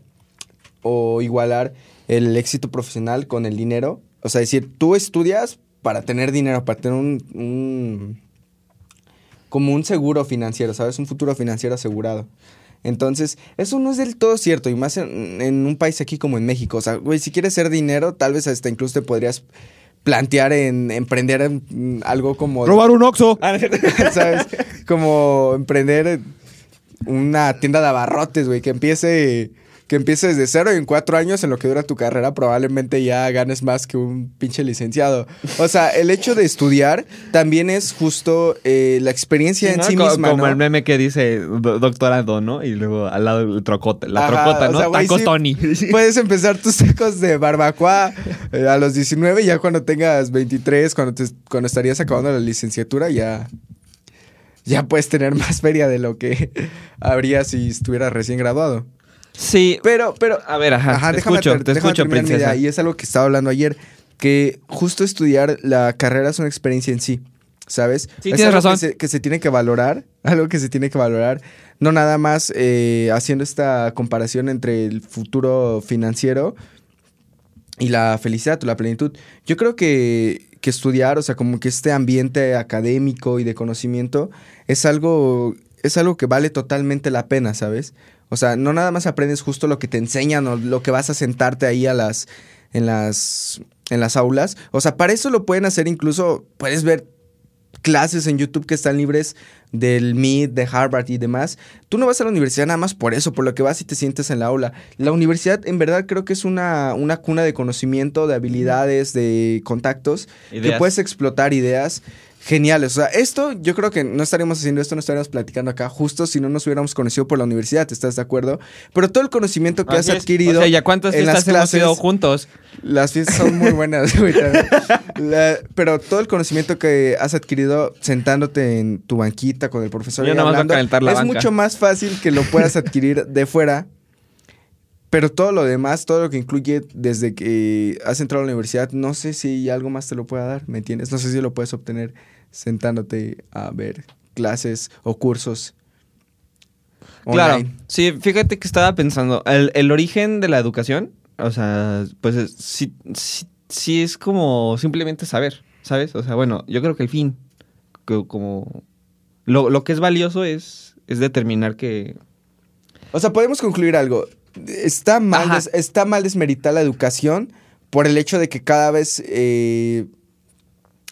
o igualar el éxito profesional con el dinero. O sea, decir, tú estudias para tener dinero, para tener un, un como un seguro financiero, ¿sabes? Un futuro financiero asegurado. Entonces, eso no es del todo cierto, y más en, en un país aquí como en México. O sea, güey, si quieres ser dinero, tal vez hasta incluso te podrías plantear en emprender en, algo como... un Oxxo! ¿Sabes? Como emprender una tienda de abarrotes, güey, que empiece... que empieces de cero y en cuatro años, en lo que dura tu carrera, probablemente ya ganes más que un pinche licenciado. O sea, el hecho de estudiar también es justo eh, la experiencia en ¿no? sí Co- misma. Como ¿no? el meme que dice do- doctorado, ¿no? Y luego al lado el trocote, la Ajá, trocota, o ¿no? sea, Taco sí, Tony. Puedes empezar tus tacos de barbacoa eh, a los 19, ya cuando tengas 23, cuando, te- cuando estarías acabando la licenciatura, ya, ya puedes tener más feria de lo que habría si estuvieras recién graduado. Sí, Pero, pero, a ver, ajá, Ajá, te déjame, escucho, te déjame escucho, princesa. idea. Y es algo que estaba hablando ayer, que justo estudiar la carrera es una experiencia en sí, ¿sabes? Sí, es tienes algo razón. Que se, que se tiene que valorar, algo que se tiene que valorar, no nada más eh, haciendo esta comparación entre el futuro financiero y la felicidad o la plenitud. Yo creo que, que estudiar, o sea, como que este ambiente académico y de conocimiento es algo, es algo que vale totalmente la pena, ¿sabes? O sea, no nada más aprendes justo lo que te enseñan o lo que vas a sentarte ahí a las, en las, en las aulas. O sea, para eso lo pueden hacer incluso, puedes ver clases en YouTube que están libres del MIT, de Harvard y demás. Tú no vas a la universidad nada más por eso, por lo que vas y te sientes en la aula. La universidad en verdad creo que es una, una cuna de conocimiento, de habilidades, de contactos, que puedes explotar ideas geniales. O sea, esto yo creo que no estaríamos haciendo esto, no estaríamos platicando acá justo si no nos hubiéramos conocido por la universidad, ¿estás de acuerdo? Pero todo el conocimiento que Así has es. adquirido... O sea, ¿ya cuántas en las fiestas hemos ido clases- juntos? las fiestas son muy buenas, güey. La- pero todo el conocimiento que has adquirido sentándote en tu banquita con el profesor Yo y nada más voy a hablando, calentar la es banca. mucho más fácil que lo puedas adquirir de fuera. Pero todo lo demás, todo lo que incluye desde que has entrado a la universidad, no sé si algo más te lo pueda dar, ¿me entiendes? No sé si lo puedes obtener sentándote a ver clases o cursos. Claro, sí, fíjate que estaba pensando, el, el origen de la educación, o sea, pues es- sí, sí, sí es como simplemente saber, ¿sabes? O sea, bueno, yo creo que el fin, que como lo, lo que es valioso es, es determinar que... O sea, podemos concluir algo. Está mal, des- está mal desmeritar la educación por el hecho de que cada vez eh,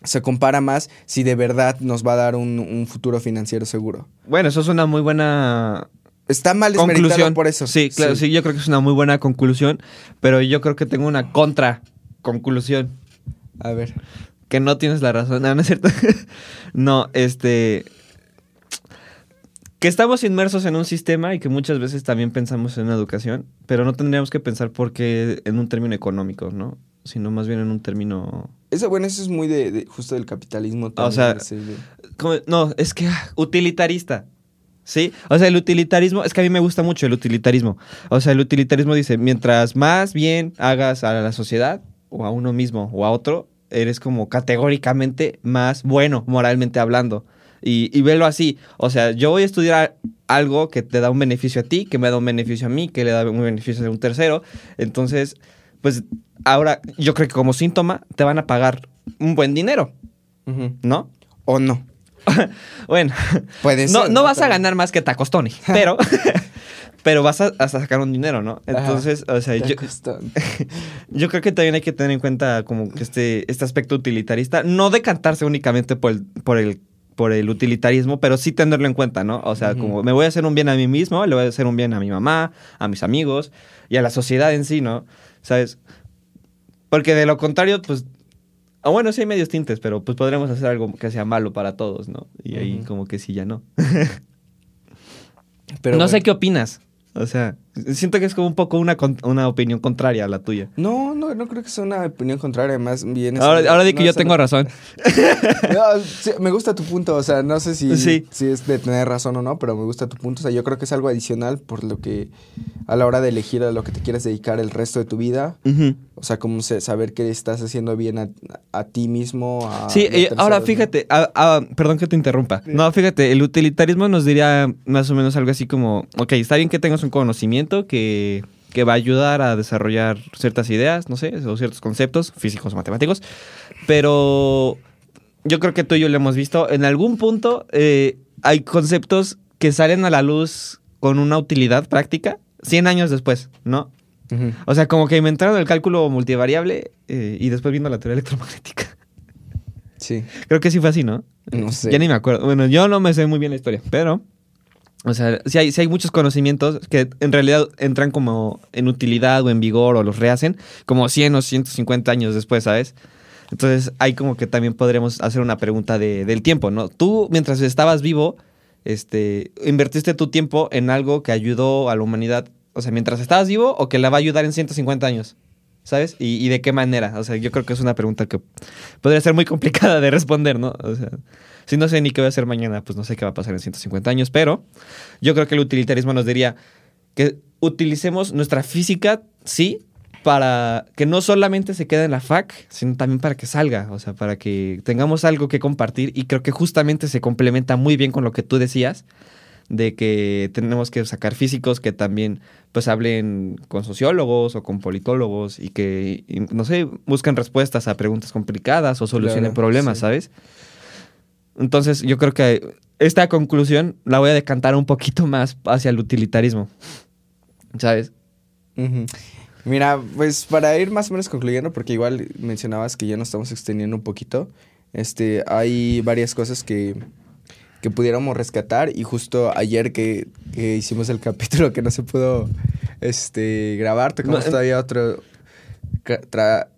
se compara más si de verdad nos va a dar un, un futuro financiero seguro. Bueno, eso es una muy buena Está mal conclusión. por eso. Sí, claro, sí. yo creo que es una muy buena conclusión, pero yo creo que tengo una contra conclusión. A ver. Que no tienes la razón. No, no es cierto. no, este. Que estamos inmersos en un sistema y que muchas veces también pensamos en una educación, pero no tendríamos que pensar porque en un término económico, ¿no? Sino más bien en un término. Eso, bueno, eso es muy de, de- justo del capitalismo. O sea. No, es que ah, utilitarista. ¿Sí? O sea, el utilitarismo, es que a mí me gusta mucho el utilitarismo. O sea, el utilitarismo dice, mientras más bien hagas a la sociedad, o a uno mismo, o a otro, eres como categóricamente más bueno, moralmente hablando. Y, y velo así. O sea, yo voy a estudiar algo que te da un beneficio a ti, que me da un beneficio a mí, que le da un beneficio a un tercero. Entonces, pues ahora yo creo que como síntoma te van a pagar un buen dinero. ¿no? O no. Bueno, Puede no, ser. no vas a ganar más que Tacos Tony, pero, pero vas a, a sacar un dinero, ¿no? Ajá. Entonces, o sea, yo, yo creo que también hay que tener en cuenta como que este, este aspecto utilitarista, no decantarse únicamente por el, por el por el utilitarismo, pero sí tenerlo en cuenta, ¿no? O sea, como me voy a hacer un bien a mí mismo, le voy a hacer un bien a mi mamá, a mis amigos y a la sociedad en sí, ¿no? ¿Sabes? Porque de lo contrario, pues... ah, bueno, sí hay medios tintes, pero pues podremos hacer algo que sea malo para todos, ¿no? Y ahí como que sí, ya no. Pero no sé qué opinas. O sea, siento que es como un poco una, una opinión contraria a la tuya. No, no, no creo que sea una opinión contraria, más bien Ahora, ahora di que no yo tengo razón. No, sí, me gusta tu punto, o sea, no sé si, Sí. si es de tener razón o no, pero me gusta tu punto. O sea, yo creo que es algo adicional por lo que a la hora de elegir a lo que te quieres dedicar el resto de tu vida, o sea, como saber que estás haciendo bien a, a ti mismo. A Sí, eh, ahora fíjate, perdón que te interrumpa. No, fíjate, el utilitarismo nos diría más o menos algo así como, ok, está bien que tengas un conocimiento que, que va a ayudar a desarrollar ciertas ideas, no sé, o ciertos conceptos físicos o matemáticos, pero yo creo que tú y yo lo hemos visto, en algún punto eh, hay conceptos que salen a la luz con una utilidad práctica 100 años después, ¿no? O sea, como que inventaron el cálculo multivariable eh, y después vino la teoría electromagnética. Sí, Creo que sí fue así, ¿no? no sé. Ya ni me acuerdo. Bueno, yo no me sé muy bien la historia, pero O sea, sí hay, sí hay muchos conocimientos que en realidad entran como en utilidad o en vigor o los rehacen como 100 o 150 años después, ¿sabes? Entonces, ahí como que también podremos hacer una pregunta de, del tiempo, ¿no? Tú, mientras estabas vivo, este, invertiste tu tiempo en algo que ayudó a la humanidad, o sea, mientras estabas vivo o que la va a ayudar en 150 años, ¿sabes? Y, y de qué manera, o sea, yo creo que es una pregunta que podría ser muy complicada de responder, ¿no? O sea, si no sé ni qué voy a hacer mañana, pues no sé qué va a pasar en 150 años, pero yo creo que el utilitarismo nos diría que utilicemos nuestra física, sí, para que no solamente se quede en la FAC, sino también para que salga, o sea, para que tengamos algo que compartir y creo que justamente se complementa muy bien con lo que tú decías de que tenemos que sacar físicos que también pues hablen con sociólogos o con politólogos y que, no sé, busquen respuestas a preguntas complicadas o solucionen Claro, problemas, sí. ¿sabes? Entonces yo creo que esta conclusión la voy a decantar un poquito más hacia el utilitarismo, ¿sabes? Mira, pues para ir más o menos concluyendo, porque igual mencionabas que ya nos estamos extendiendo un poquito, este, hay varias cosas que, que pudiéramos rescatar y justo ayer que, que hicimos el capítulo que no se pudo este, grabar, tocamos No, eh. todavía otro, tra-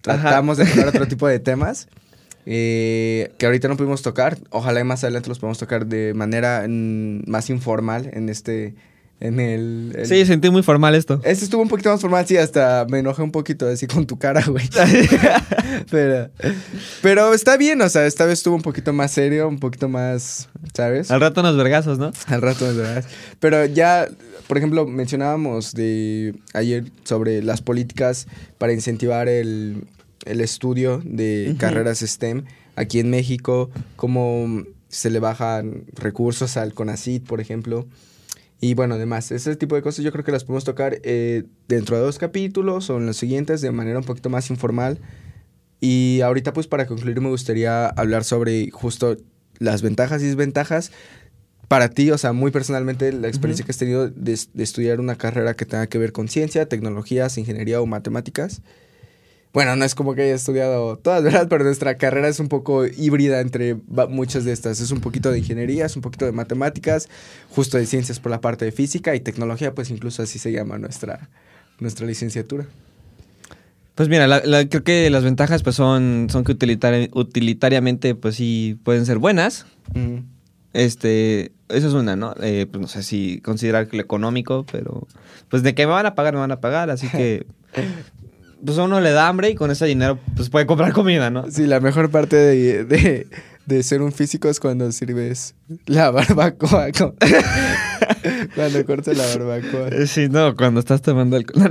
tratamos de tocar otro tipo de temas. Eh, que ahorita no pudimos tocar, ojalá y más adelante los podamos tocar de manera mm, más informal en este, en el... el- Sí, sentí muy formal esto. este estuvo un poquito más formal, sí, hasta me enojé un poquito así con tu cara, güey. pero, pero está bien, o sea, esta vez estuvo un poquito más serio, un poquito más, ¿sabes? Al rato unos vergazos, ¿no? Al rato, de verdad. Pero ya, por ejemplo, mencionábamos de ayer sobre las políticas para incentivar el, el estudio de Ujú. carreras STEM aquí en México, cómo se le bajan recursos al CONACIT, por ejemplo. Y bueno, además, ese tipo de cosas yo creo que las podemos tocar eh, dentro de dos capítulos o en los siguientes de manera un poquito más informal. Y ahorita pues para concluir me gustaría hablar sobre justo las ventajas y desventajas para ti, o sea, muy personalmente la experiencia que has tenido de, de estudiar una carrera que tenga que ver con ciencia, tecnologías, ingeniería o matemáticas. Bueno, no es como que haya estudiado todas, ¿verdad? Pero nuestra carrera es un poco híbrida entre muchas de estas. Es un poquito de ingeniería, es un poquito de matemáticas, justo de ciencias por la parte de física y tecnología, pues incluso así se llama nuestra, nuestra licenciatura. Pues mira, la- la- creo que las ventajas pues son, son que utilitari- utilitariamente pues sí pueden ser buenas. Mm. Este, eso es una, ¿no? Eh, pues no sé si considerar que lo económico, pero pues de que me van a pagar, me van a pagar, así que pues a uno le da hambre y con ese dinero pues puede comprar comida, ¿no? Sí, la mejor parte de, de, de ser un físico es cuando sirves la barbacoa. con- cuando cortas la barbacoa. Eh, Sí, no, cuando estás tomando alcohol.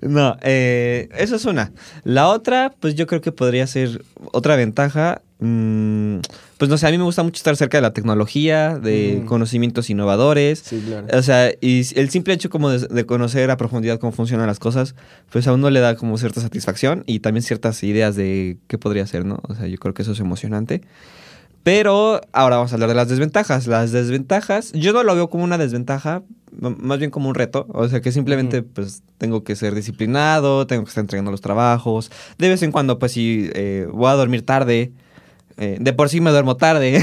No, eh, eso es una. La otra, pues yo creo que podría ser otra ventaja. mm, pues no sé, a mí me gusta mucho estar cerca de la tecnología, de Mm. conocimientos innovadores. Sí, claro. O sea, y el simple hecho como de, de conocer a profundidad cómo funcionan las cosas, pues a uno le da como cierta satisfacción y también ciertas ideas de qué podría ser, ¿no? O sea, yo creo que eso es emocionante. Pero ahora vamos a hablar de las desventajas. Las desventajas, yo no lo veo como una desventaja, más bien como un reto. O sea, que simplemente pues tengo que ser disciplinado, tengo que estar entregando los trabajos. De vez en cuando pues sí, eh, voy a dormir tarde. Eh, de por sí me duermo tarde.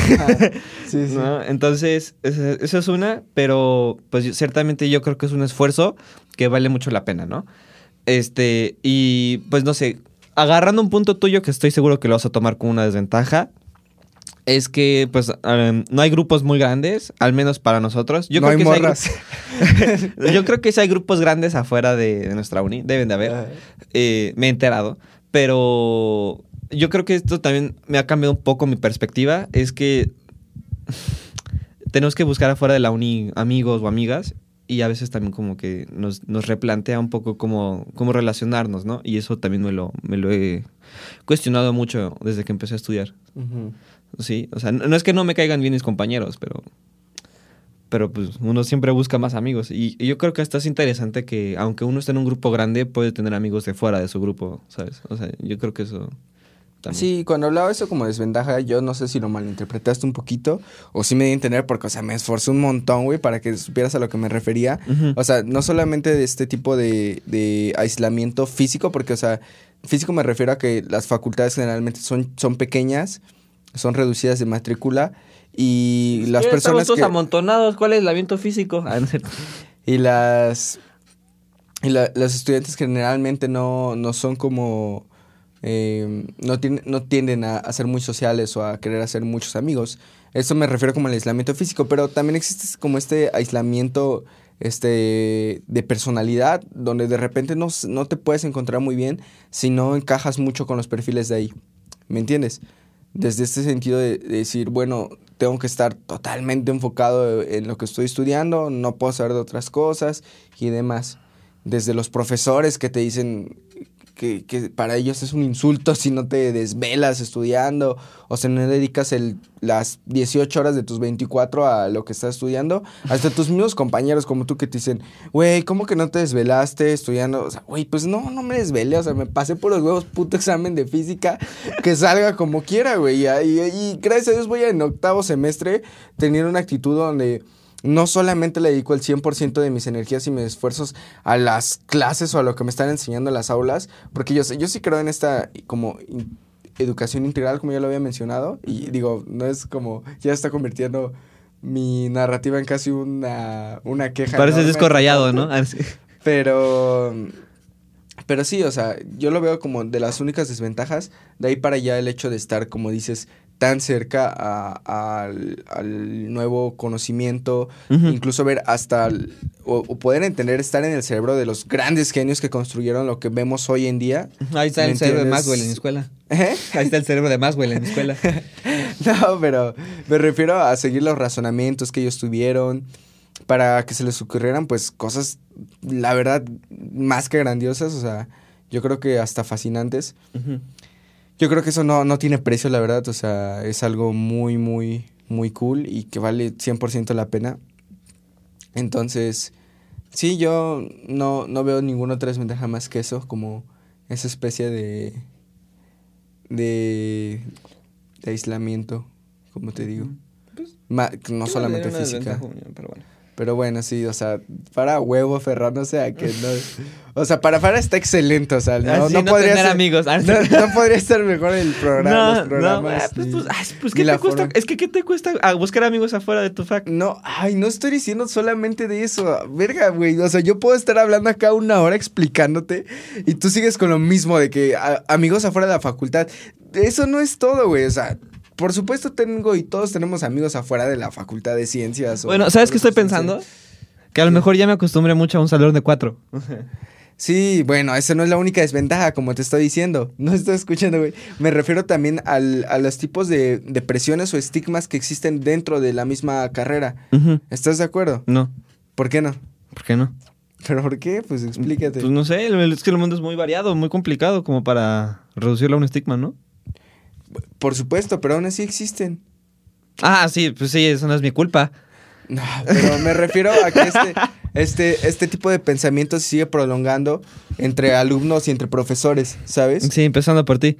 Sí, sí. ¿no? Entonces, esa, es una, pero pues ciertamente yo creo que es un esfuerzo que vale mucho la pena, ¿no? Este, y pues no sé, agarrando un punto tuyo que estoy seguro que lo vas a tomar como una desventaja, es que pues no hay grupos muy grandes, al menos para nosotros. Yo no creo hay que morras. gru- yo creo que sí hay grupos grandes afuera de, de nuestra uni, deben de haber. Eh, me he enterado. Pero yo creo que esto también me ha cambiado un poco mi perspectiva. Es que tenemos que buscar afuera de la uni amigos o amigas. Y a veces también como que nos, nos replantea un poco cómo, cómo relacionarnos, ¿no? Y eso también me lo, me lo he cuestionado mucho desde que empecé a estudiar. Sí, o sea, no, es que no me caigan bien mis compañeros, pero... Pero pues uno siempre busca más amigos. Y, y yo creo que hasta es interesante que aunque uno esté en un grupo grande, puede tener amigos de fuera de su grupo, ¿sabes? O sea, yo creo que eso... También. Sí, cuando hablaba eso como desventaja, yo no sé si lo malinterpretaste un poquito o sí me di a entender porque, o sea, me esforcé un montón, güey, para que supieras a lo que me refería. O sea, no solamente de este tipo de, de aislamiento físico, porque, o sea, físico me refiero a que las facultades generalmente son, son pequeñas, son reducidas de matrícula Y las personas todos que... amontonados. ¿Cuál es el aviento físico? Ah. Y las. Y la- los estudiantes generalmente no, no son como. eh, no, tienen- no tienden a, a ser muy sociales o a querer hacer muchos amigos. Eso me refiero como al aislamiento físico, pero también existe como este aislamiento este, de personalidad, donde de repente no, no te puedes encontrar muy bien si no encajas mucho con los perfiles de ahí. ¿Me entiendes? Desde este sentido de, de decir, bueno, tengo que estar totalmente enfocado en lo que estoy estudiando, no puedo saber de otras cosas y demás. Desde los profesores que te dicen que, para ellos es un insulto si no te desvelas estudiando o si no dedicas el, las 18 horas de tus 24 a lo que estás estudiando. Hasta tus mismos compañeros como tú que te dicen, güey, ¿cómo que no te desvelaste estudiando? O sea, güey, pues no, no me desvelé, o sea, me pasé por los huevos puto examen de física, que salga como quiera, güey. Y, y- gracias a Dios voy en octavo semestre teniendo una actitud donde no solamente le dedico el 100% de mis energías y mis esfuerzos a las clases o a lo que me están enseñando en las aulas, porque yo, sé- yo sí creo en esta como in- educación integral, como ya lo había mencionado, y digo, no es como, ya está convirtiendo mi narrativa en casi una, una queja. Enorme. disco rayado, ¿no? Ah. Pero, pero sí, o sea, yo lo veo como de las únicas desventajas. De ahí para allá el hecho de estar, como dices, tan cerca a- al, al nuevo conocimiento, incluso ver hasta, el- o, o poder entender, estar en el cerebro de los grandes genios que construyeron lo que vemos hoy en día. Ahí está ¿Me el cerebro de? Maxwell en mi escuela. ¿Eh? Ahí está el cerebro de Maxwell en mi escuela. No, pero me refiero a seguir los razonamientos que ellos tuvieron para que se les ocurrieran pues cosas, la verdad, más que grandiosas, o sea, yo creo que hasta fascinantes. Ujú. Yo creo que eso no, no tiene precio, la verdad, o sea, es algo muy, muy, muy cool y que vale 100% la pena. Entonces, sí, yo no, no veo ninguna otra desventaja más que eso, como esa especie de, de, de aislamiento, como te digo. Pues, Ma- no solamente física. Pero bueno. Pero bueno, sí, o sea, para huevo, Ferran, o sea, que no... O sea, para Fara está excelente, o sea, no, Así no no podría tener ser... amigos. Ah, No, no podría estar mejor el programa, los programas. ah, pues, ni- pues, pues, ni ¿qué la te cuesta? forma. Es que, ¿qué te cuesta ah, buscar amigos afuera de tu fac? No, ay, no estoy diciendo solamente de eso. Verga, güey. O sea, yo puedo estar hablando acá una hora explicándote y tú sigues con lo mismo de que a- amigos afuera de la facultad. Eso no es todo, güey. O sea, por supuesto tengo y todos tenemos amigos afuera de la facultad de ciencias. Bueno, ¿sabes qué estoy pensando? Que a lo mejor ya me acostumbré mucho a un salón de cuatro. Sí, bueno, esa no es la única desventaja, como te estoy diciendo. No estoy escuchando, güey. Me refiero también al- a los tipos de, de presiones o estigmas que existen dentro de la misma carrera. ¿Estás de acuerdo? No, ¿Por qué no? ¿por qué no? ¿Pero por qué? Pues explícate. Pues no sé, es que el mundo es muy variado, muy complicado como para reducirlo a un estigma, ¿no? Por supuesto, pero aún así existen. Ah, sí, pues sí, eso no es mi culpa. No, pero me refiero a que este, este, este tipo de pensamiento se sigue prolongando entre alumnos y entre profesores, ¿sabes? Sí, empezando por ti.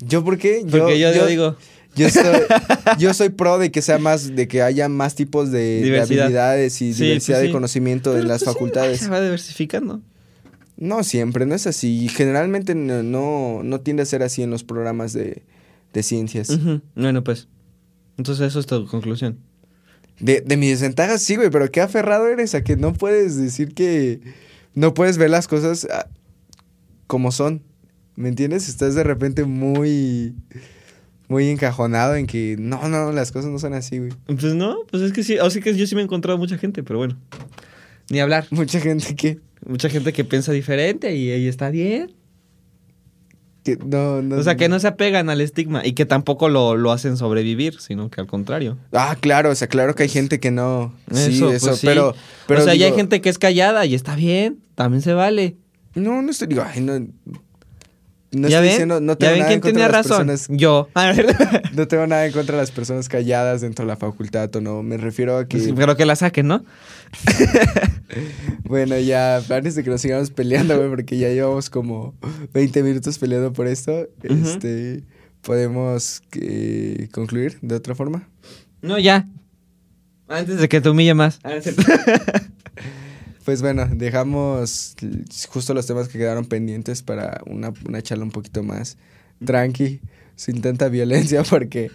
¿Yo por qué? Porque yo, yo digo, Yo soy, yo soy pro de que sea más, de que haya más tipos de, de habilidades y Sí, diversidad pues de conocimiento en Pero, las pues, sí, facultades. se va diversificando. No siempre, no es así. Generalmente no, no, no tiende a ser así en los programas de, de ciencias. Bueno, pues. Entonces eso es tu conclusión. De, de mis desventajas, sí, güey, pero qué aferrado eres a que no puedes decir que no puedes ver las cosas ah, como son. ¿Me entiendes? Estás de repente muy, muy encajonado en que no, no, las cosas no son así, güey. Pues no, pues es que sí, así que yo sí me he encontrado mucha gente, pero bueno. Ni hablar. Mucha gente que, Mucha gente que piensa diferente y ahí está bien. que no, no. O sea, que no se apegan al estigma y que tampoco lo, lo hacen sobrevivir, sino que al contrario. Ah, claro, o sea, claro que hay gente que no. sí, Eso, pues sí. pero, pero. o sea, ya hay digo, gente que es callada y está bien, también se vale. No, no estoy, digo, ay, no. No ¿Ya estoy ven? diciendo, no ¿Ya tengo ven nada en quién contra tenía las razón? personas Yo. A ver. No tengo nada en contra de las personas calladas dentro de la facultad o no. Me refiero a que. Sí, pero que la saquen, ¿no? Bueno, ya, antes de que nos sigamos peleando, güey, porque ya llevamos como 20 minutos peleando por esto, este. Podemos eh, concluir de otra forma. No, ya. Antes de que te humille más. Pues bueno, dejamos justo los temas que quedaron pendientes para una, una charla un poquito más tranqui, sin tanta violencia, porque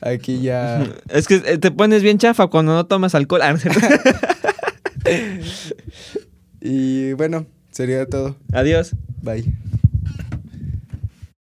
Aquí ya. Es que eh, te pones bien chafa cuando no tomas alcohol. Ah, y bueno, sería todo. Adiós. Bye.